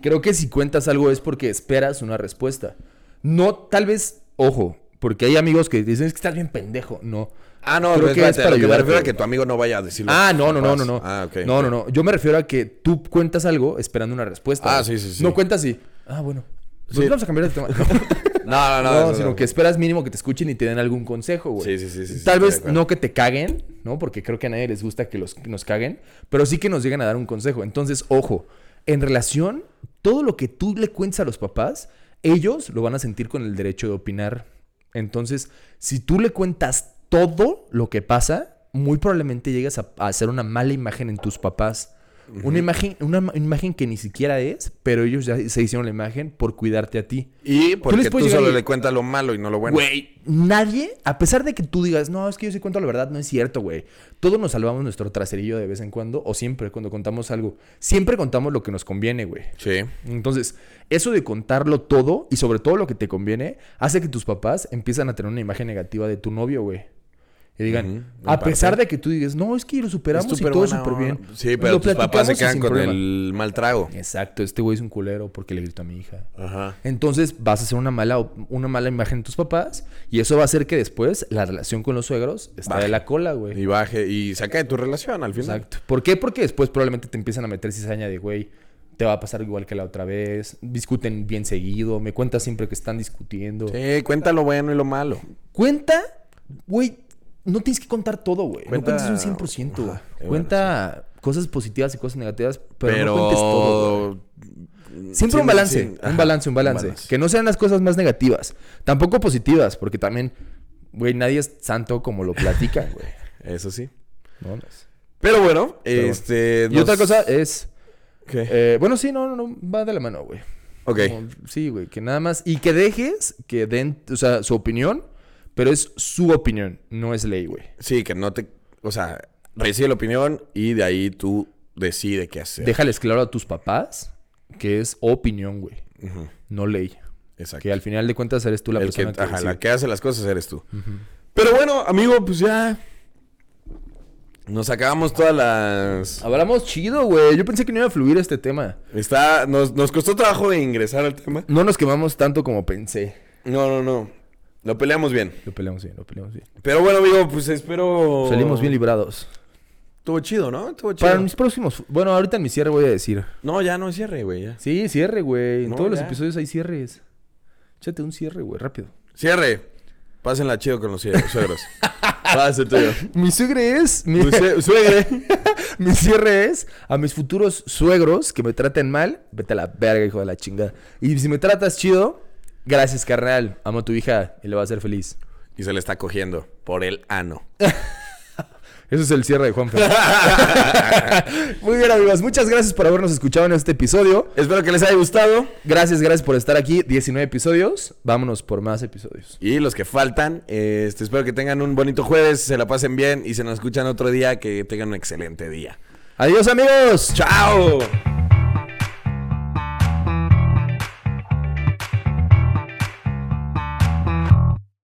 creo que si cuentas algo es porque esperas una respuesta. No, tal vez, ojo, porque hay amigos que dicen es que estás bien pendejo. No. Ah, no, Creo que es espérate, para lo que me refiero a que tu amigo no vaya a decirlo. Ah, no, no, no, no, no. Ah, ok. No, no, no. Yo me refiero a que tú cuentas algo esperando una respuesta. Ah, sí, sí, sí. No cuentas y, ah, bueno. Sí. Pues vamos a cambiar de tema. No, no, no. Sino no. que esperas mínimo que te escuchen y te den algún consejo, güey. Sí, sí, sí, sí, Tal vez no que te caguen, ¿no? Porque creo que a nadie les gusta que los, nos caguen, pero sí que nos lleguen a dar un consejo. Entonces, ojo, en relación, todo lo que tú le cuentes a los papás, ellos lo van a sentir con el derecho de opinar. Entonces, si tú le cuentas todo lo que pasa, muy probablemente llegas a, a hacer una mala imagen en tus papás. Una imagen, una ma- imagen que ni siquiera es, pero ellos ya se hicieron la imagen por cuidarte a ti. Y porque tú, solo y- le cuentas lo malo y no lo bueno. Güey, nadie, a pesar de que tú digas, no, es que yo sí cuento la verdad, no es cierto, güey. Todos nos salvamos nuestro traserillo de vez en cuando, o siempre cuando contamos algo. Siempre contamos lo que nos conviene, güey. Sí. Entonces, eso de contarlo todo y sobre todo lo que te conviene, hace que tus papás empiezan a tener una imagen negativa de tu novio, güey. Y digan, a pesar de que tú digas, no, es que lo superamos y todo súper bien. Sí, pero Lo tus papás se quedan con problema. el mal trago. Exacto, este güey es un culero porque le gritó a mi hija. Ajá. Entonces vas a hacer una mala, una mala imagen en tus papás y eso va a hacer que después la relación con los suegros está Baje. de la cola, güey. Y baje y saca de tu relación al final. Exacto. ¿Por qué? Porque después probablemente te empiezan a meter cizaña de, güey, te va a pasar igual que la otra vez. Discuten bien seguido. Me cuentas siempre que están discutiendo. Sí, cuenta lo bueno y lo malo. Cuenta, güey, no tienes que contar todo, güey. No cuentes un 100%, güey. Ajá, bueno, Cuenta cosas positivas y cosas negativas, pero, Pero, no cuentes todo, güey. Siempre Sí, un balance, sí, un balance, un balance. Que no sean las cosas más negativas. Tampoco positivas, porque también, güey, nadie es santo como lo platican, güey. Eso sí. No, no es- Pero bueno, Pero bueno. este. Y nos- otra cosa es... ¿Qué? eh, bueno, sí, no, no, no, va de la mano, güey. ok. Como- sí, güey, que nada más... Y que dejes que den, o sea, su opinión, pero es su opinión, no es ley, güey. Sí, que no te. O sea, recibe la opinión y de ahí tú decide qué hacer. Déjales claro a tus papás que es opinión, güey. No ley. Exacto. Que al final de cuentas eres tú la El persona que, que, ajá, decide. la que hace las cosas eres tú. Pero bueno, amigo, pues ya. Nos acabamos todas las. Hablamos chido, güey. Yo pensé que no iba a fluir este tema. Está. Nos, nos costó trabajo ingresar al tema. No nos quemamos tanto como pensé. No, no, no. Lo peleamos bien. Lo peleamos bien, lo peleamos bien. Pero bueno, amigo, pues espero. Salimos bien librados. Estuvo chido, ¿no? Estuvo chido. Para mis próximos... Bueno, ahorita en mi cierre voy a decir. No, ya no cierre, güey. ya. Sí, cierre, güey. En No, todos los episodios hay cierres. Échate un cierre, güey, rápido. Cierre. Pásenla chido con los suegros. Tuyo. Mi suegre es... Mi, suegre. mi cierre es a mis futuros suegros que me traten mal. Vete a la verga, hijo de la chingada. Y si me tratas chido, gracias, carnal. Amo a tu hija y le va a hacer feliz. Y se le está cogiendo por el ano. Eso es el cierre de Juanfe. Muy bien, amigos. Muchas gracias por habernos escuchado en este episodio. Espero que les haya gustado. Gracias, gracias por estar aquí. 19 episodios. Vámonos por más episodios. Y los que faltan, este, espero que tengan un bonito jueves, se la pasen bien y se nos escuchan otro día, que tengan un excelente día. Adiós, amigos. ¡Chao!